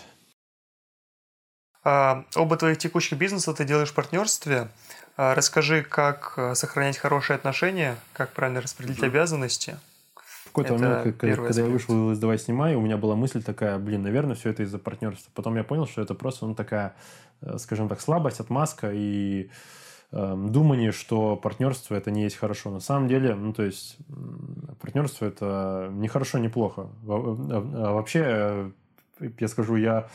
А, оба твоих текущих бизнеса ты делаешь в партнерстве. А, расскажи, как э, сохранять хорошие отношения, как правильно распределить обязанности.
В какой-то момент, когда,
первый
когда я
аспект.
вышел из «Давай снимай», у меня была мысль такая, блин, наверное, все это из-за партнерства. Потом я понял, что это просто, ну, такая, э, скажем так, слабость, отмазка и эм, думание, что партнерство это не есть хорошо. На самом деле, ну, то есть, партнерство это не хорошо, не плохо. Во- а- а Вообще, э, я скажу, я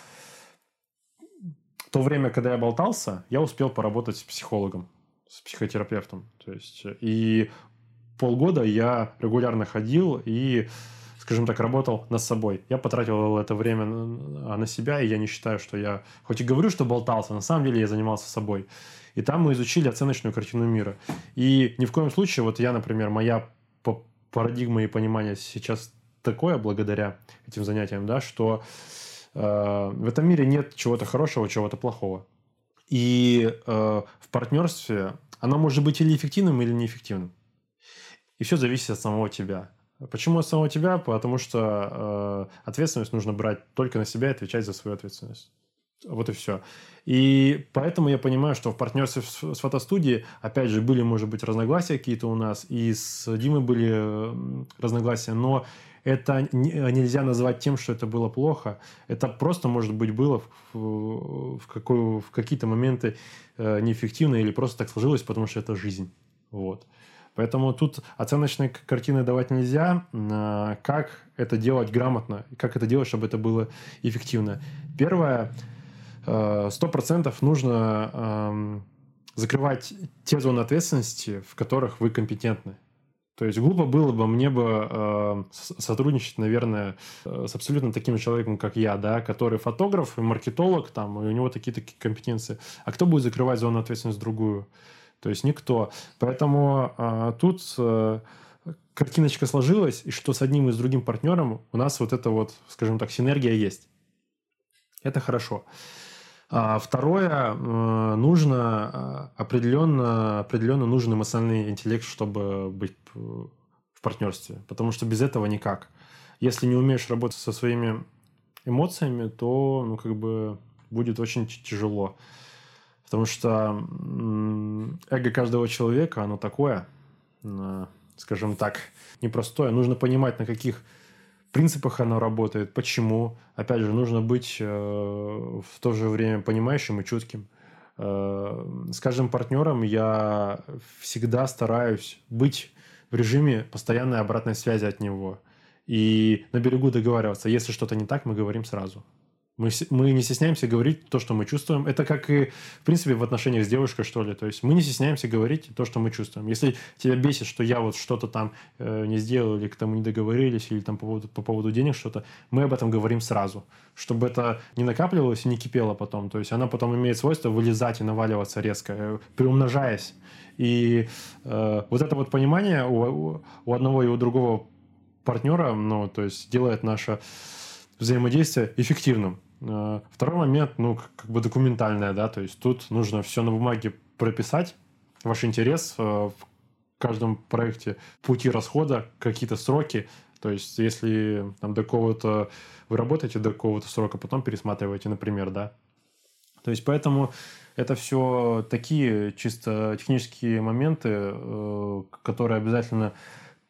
то время, когда я болтался, я успел поработать с психологом, с психотерапевтом. То есть, э, и полгода я регулярно ходил и, скажем так, работал над собой. Я потратил это время на на себя, и я не считаю, что я, хоть и говорю, что болтался, на самом деле я занимался собой. И там мы изучили оценочную картину мира. И ни в коем случае, вот я, например, моя парадигма и понимание сейчас такое, благодаря этим занятиям, да, что э, в этом мире нет чего-то хорошего, чего-то плохого. И э, в партнерстве оно может быть или эффективным, или неэффективным. И все зависит от самого тебя. Почему от самого тебя? Потому что э, ответственность нужно брать только на себя и отвечать за свою ответственность. Вот и все. И поэтому я понимаю, что в партнерстве с, фотостудией, опять же, были, может быть, разногласия какие-то у нас, и с Димой были э, разногласия, но это не- нельзя назвать тем, что это было плохо. Это просто, может быть, было в, в, какой- в какие-то моменты э, неэффективно или просто так сложилось, потому что это жизнь. Вот. Поэтому тут оценочной к- картины давать нельзя. А, Как это делать грамотно? Как это делать, чтобы это было эффективно? Первое, э, сто процентов нужно закрывать те зоны ответственности, в которых вы компетентны. То есть глупо было бы мне бы э, сотрудничать, наверное, э, с абсолютно таким человеком, как я, да, который фотограф маркетолог, там, и у него такие такие компетенции. А кто будет закрывать зону ответственности другую? То есть никто. Поэтому э, тут э, картиночка сложилась, и что с одним и с другим партнером у нас вот эта вот, скажем так, синергия есть. Это хорошо. А второе, нужно э, определенно, определенно нужен эмоциональный интеллект, чтобы быть в партнерстве. Потому что без этого никак. Если не умеешь работать со своими эмоциями, то, ну, как бы будет очень тяжело. Потому что эго каждого человека, оно такое, э, скажем так, непростое. Нужно понимать, на каких принципах оно работает, почему. Опять же, нужно быть э, в то же время понимающим и чутким. Э, с каждым партнером я всегда стараюсь быть в режиме постоянной обратной связи от него. И на берегу договариваться. Если что-то не так, мы говорим сразу. Мы, мы не стесняемся говорить то, что мы чувствуем. Это как и, в принципе, в отношениях с девушкой, что ли. То есть мы не стесняемся говорить то, что мы чувствуем. Если тебя бесит, что я вот что-то там э, не сделал, или к тому не договорились, или там по поводу, по поводу денег что-то, мы об этом говорим сразу. Чтобы это не накапливалось и не кипело потом. То есть она потом имеет свойство вылезать и наваливаться резко, э, приумножаясь. И э, вот это вот понимание у, у одного и у другого партнера, ну, то есть делает наше взаимодействие эффективным. Э, Второй момент, ну, как бы документальное, да, то есть тут нужно все на бумаге прописать, ваш интерес э, в каждом проекте, пути расхода, какие-то сроки, то есть если там до какого-то вы работаете до какого-то срока, потом пересматриваете, например, да. То есть поэтому это все такие чисто технические моменты, э, которые обязательно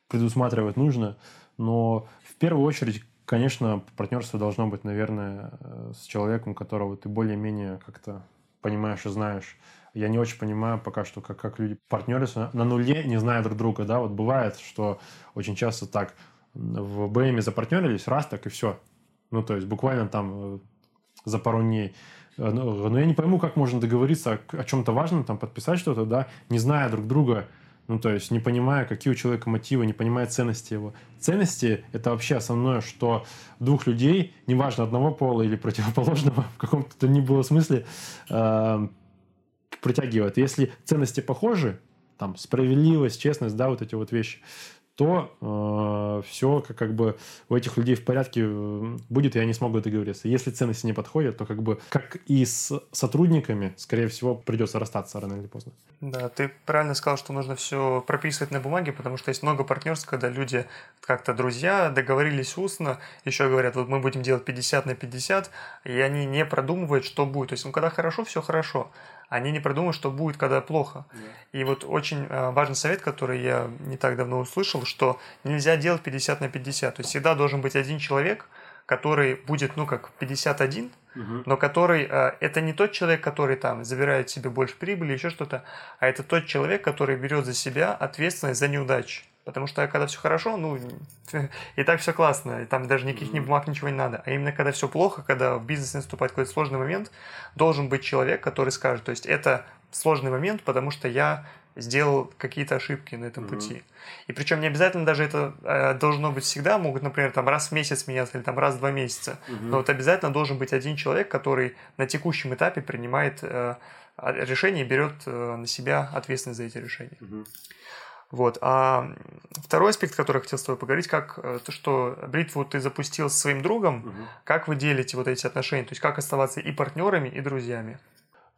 предусматривать нужно. Но в первую очередь, конечно, партнерство должно быть, наверное, э, с человеком, которого ты более-менее как-то понимаешь и знаешь. Я не очень понимаю пока что, как, как люди партнерятся на нуле, не зная друг друга. Да? Вот бывает, что очень часто так в БМе запартнерились, раз так и все. Ну, то есть буквально там э, за пару дней. Э, Но но я не пойму, как можно договориться о, о чем-то важном, там подписать что-то, да, не зная друг друга, ну, то есть не понимая, какие у человека мотивы, не понимая ценности его. Ценности – это вообще основное, что двух людей, неважно, одного пола или противоположного, в каком-то то ни было смысле, э, притягивает. Если ценности похожи, там, справедливость, честность, да, вот эти вот вещи, то все как, как бы у этих людей в порядке э, будет, и они смогут договориться. Если ценности не подходят, то как бы, как и с сотрудниками, скорее всего, придется расстаться рано или поздно.
Да, ты правильно сказал, что нужно все прописывать на бумаге, потому что есть много партнерств, когда люди как-то друзья договорились устно, еще говорят, вот мы будем делать 50 на 50, и они не продумывают, что будет. То есть, ну, когда хорошо, все хорошо. Они не продумывают, что будет, когда плохо. И вот очень э, важный совет, который я не так давно услышал, что нельзя делать 50 на 50. То есть всегда должен быть один человек, который будет, ну, как 51, угу. но который, э, это не тот человек, который там забирает себе больше прибыли, еще что-то, а это тот человек, который берет за себя ответственность за неудачи. Потому что когда все хорошо, ну, и так все классно, и там даже никаких ни бумаг, ничего не надо. А именно когда все плохо, когда в бизнесе наступает какой-то сложный момент, должен быть человек, который скажет, то есть это сложный момент, потому что я сделал какие-то ошибки на этом mm-hmm. пути. И причем не обязательно даже это э, должно быть всегда, могут, например, там раз в месяц меняться или там раз в два месяца. Mm-hmm. Но вот обязательно должен быть один человек, который на текущем этапе принимает э, решение и берет э, на себя ответственность за эти решения. Mm-hmm. Вот. А второй аспект, который я хотел с тобой поговорить, как э, то, что бритву ты запустил с своим другом, угу. как вы делите вот эти отношения, то есть как оставаться и партнерами, и друзьями?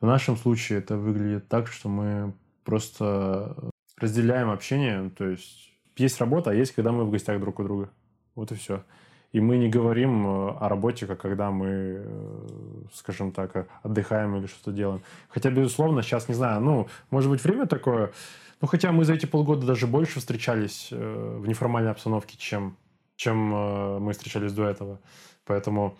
В нашем случае это выглядит так, что мы просто разделяем общение, то есть есть работа, а есть, когда мы в гостях друг у друга. Вот и все. И мы не говорим э, о работе, как когда мы, э, скажем так, отдыхаем или что-то делаем. Хотя, безусловно, сейчас, не знаю, ну, может быть, время такое, ну, хотя мы за эти полгода даже больше встречались э, в неформальной обстановке, чем, чем э, мы встречались до этого. Поэтому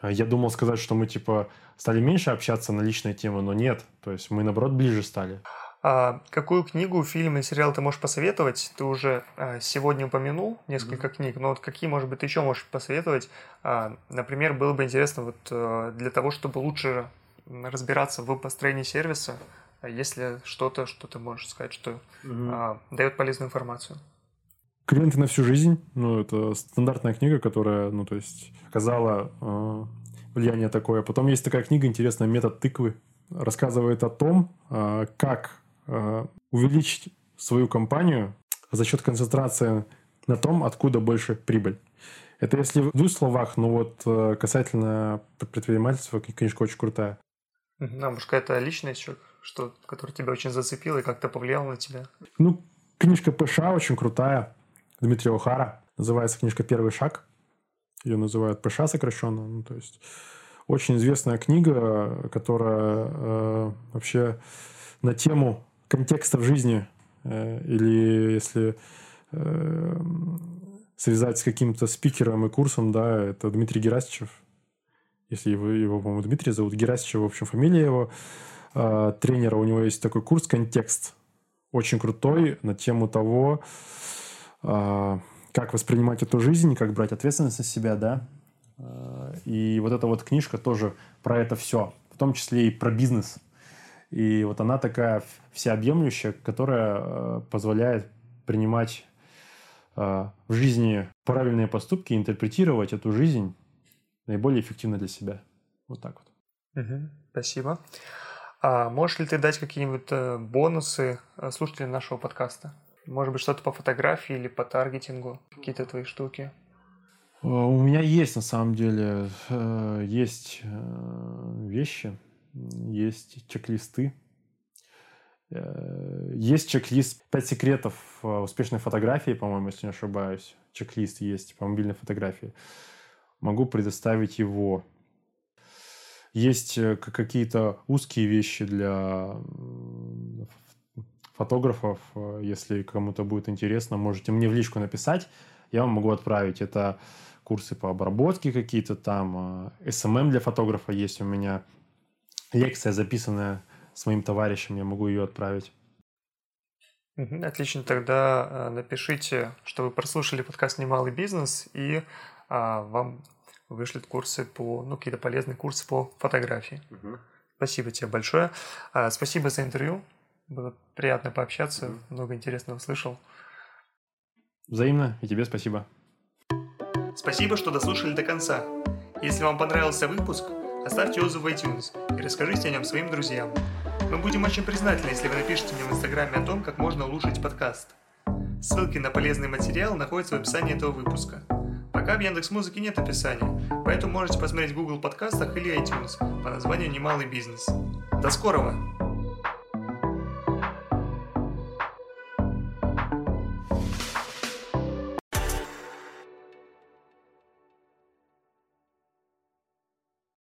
э, я думал сказать, что мы, типа, стали меньше общаться на личные темы, но нет. То есть мы, наоборот, ближе стали.
А какую книгу, фильм и сериал ты можешь посоветовать? Ты уже а, сегодня упомянул несколько mm-hmm. книг, но вот какие, может быть, ты еще можешь посоветовать? А, например, было бы интересно вот а, для того, чтобы лучше разбираться в построении сервиса, а если что-то, что ты можешь сказать, что угу. а, дает полезную информацию.
Клиенты на всю жизнь. Ну, это стандартная книга, которая, ну, то есть, оказала э, влияние такое. Потом есть такая книга интересная «Метод тыквы». Рассказывает о том, э, как э, увеличить свою компанию за счет концентрации на том, откуда больше прибыль. Это если в двух словах, но вот касательно предпринимательства книжка очень крутая.
А может, какая-то личность еще что, который тебя очень зацепил и как-то повлиял на тебя?
Ну, книжка ПШ очень крутая. Дмитрия Охара. Называется книжка «Первый шаг». Ее называют ПШ сокращенно. Ну, то есть очень известная книга, которая э, вообще на тему контекста в жизни э, или если э, связать с каким-то спикером и курсом, да, это Дмитрий Герасичев. Если его, его по-моему, Дмитрий зовут, Герасичев, в общем, фамилия его. Э, тренера. У него есть такой курс «Контекст». Очень крутой на тему того, э, как воспринимать эту жизнь, как брать ответственность на себя, да. Э, и вот эта вот книжка тоже про это все, в том числе и про бизнес. И вот она такая всеобъемлющая, которая позволяет принимать в жизни правильные поступки, интерпретировать эту жизнь наиболее эффективно для себя. Вот так вот.
Угу, спасибо. А можешь ли ты дать какие-нибудь э, бонусы э, слушателям нашего подкаста? Может быть, что-то по фотографии или по таргетингу? Какие-то твои штуки?
Э, у меня есть, на самом деле, есть вещи, есть чек-листы. Есть чек-лист «Пять секретов успешной фотографии», по-моему, если не ошибаюсь. Чек-лист есть по мобильной фотографии. Могу предоставить его. Есть э, какие-то узкие вещи для фотографов. Э, если кому-то будет интересно, можете мне в личку написать. Я вам могу отправить. Это курсы по обработке какие-то там. SMM э, эм эм для фотографа есть у меня. Лекция записанная с моим товарищем. Я могу ее отправить.
Отлично, тогда напишите, что вы прослушали подкаст «Немалый бизнес», и а, вам вышлет курсы по, ну, какие-то полезные курсы по фотографии. Угу. Спасибо тебе большое. А, спасибо за интервью. Было приятно пообщаться, угу. много интересного услышал.
Взаимно, и тебе спасибо.
Спасибо, что дослушали до конца. Если вам понравился выпуск, оставьте отзыв в iTunes и расскажите о нем своим друзьям. Мы будем очень признательны, если вы напишите мне в Инстаграме о том, как можно улучшить подкаст. Ссылки на полезный материал находятся в описании этого выпуска. Пока в Яндекс Музыке нет описания, поэтому можете посмотреть в Google подкастах или iTunes по названию «Немалый бизнес». До скорого!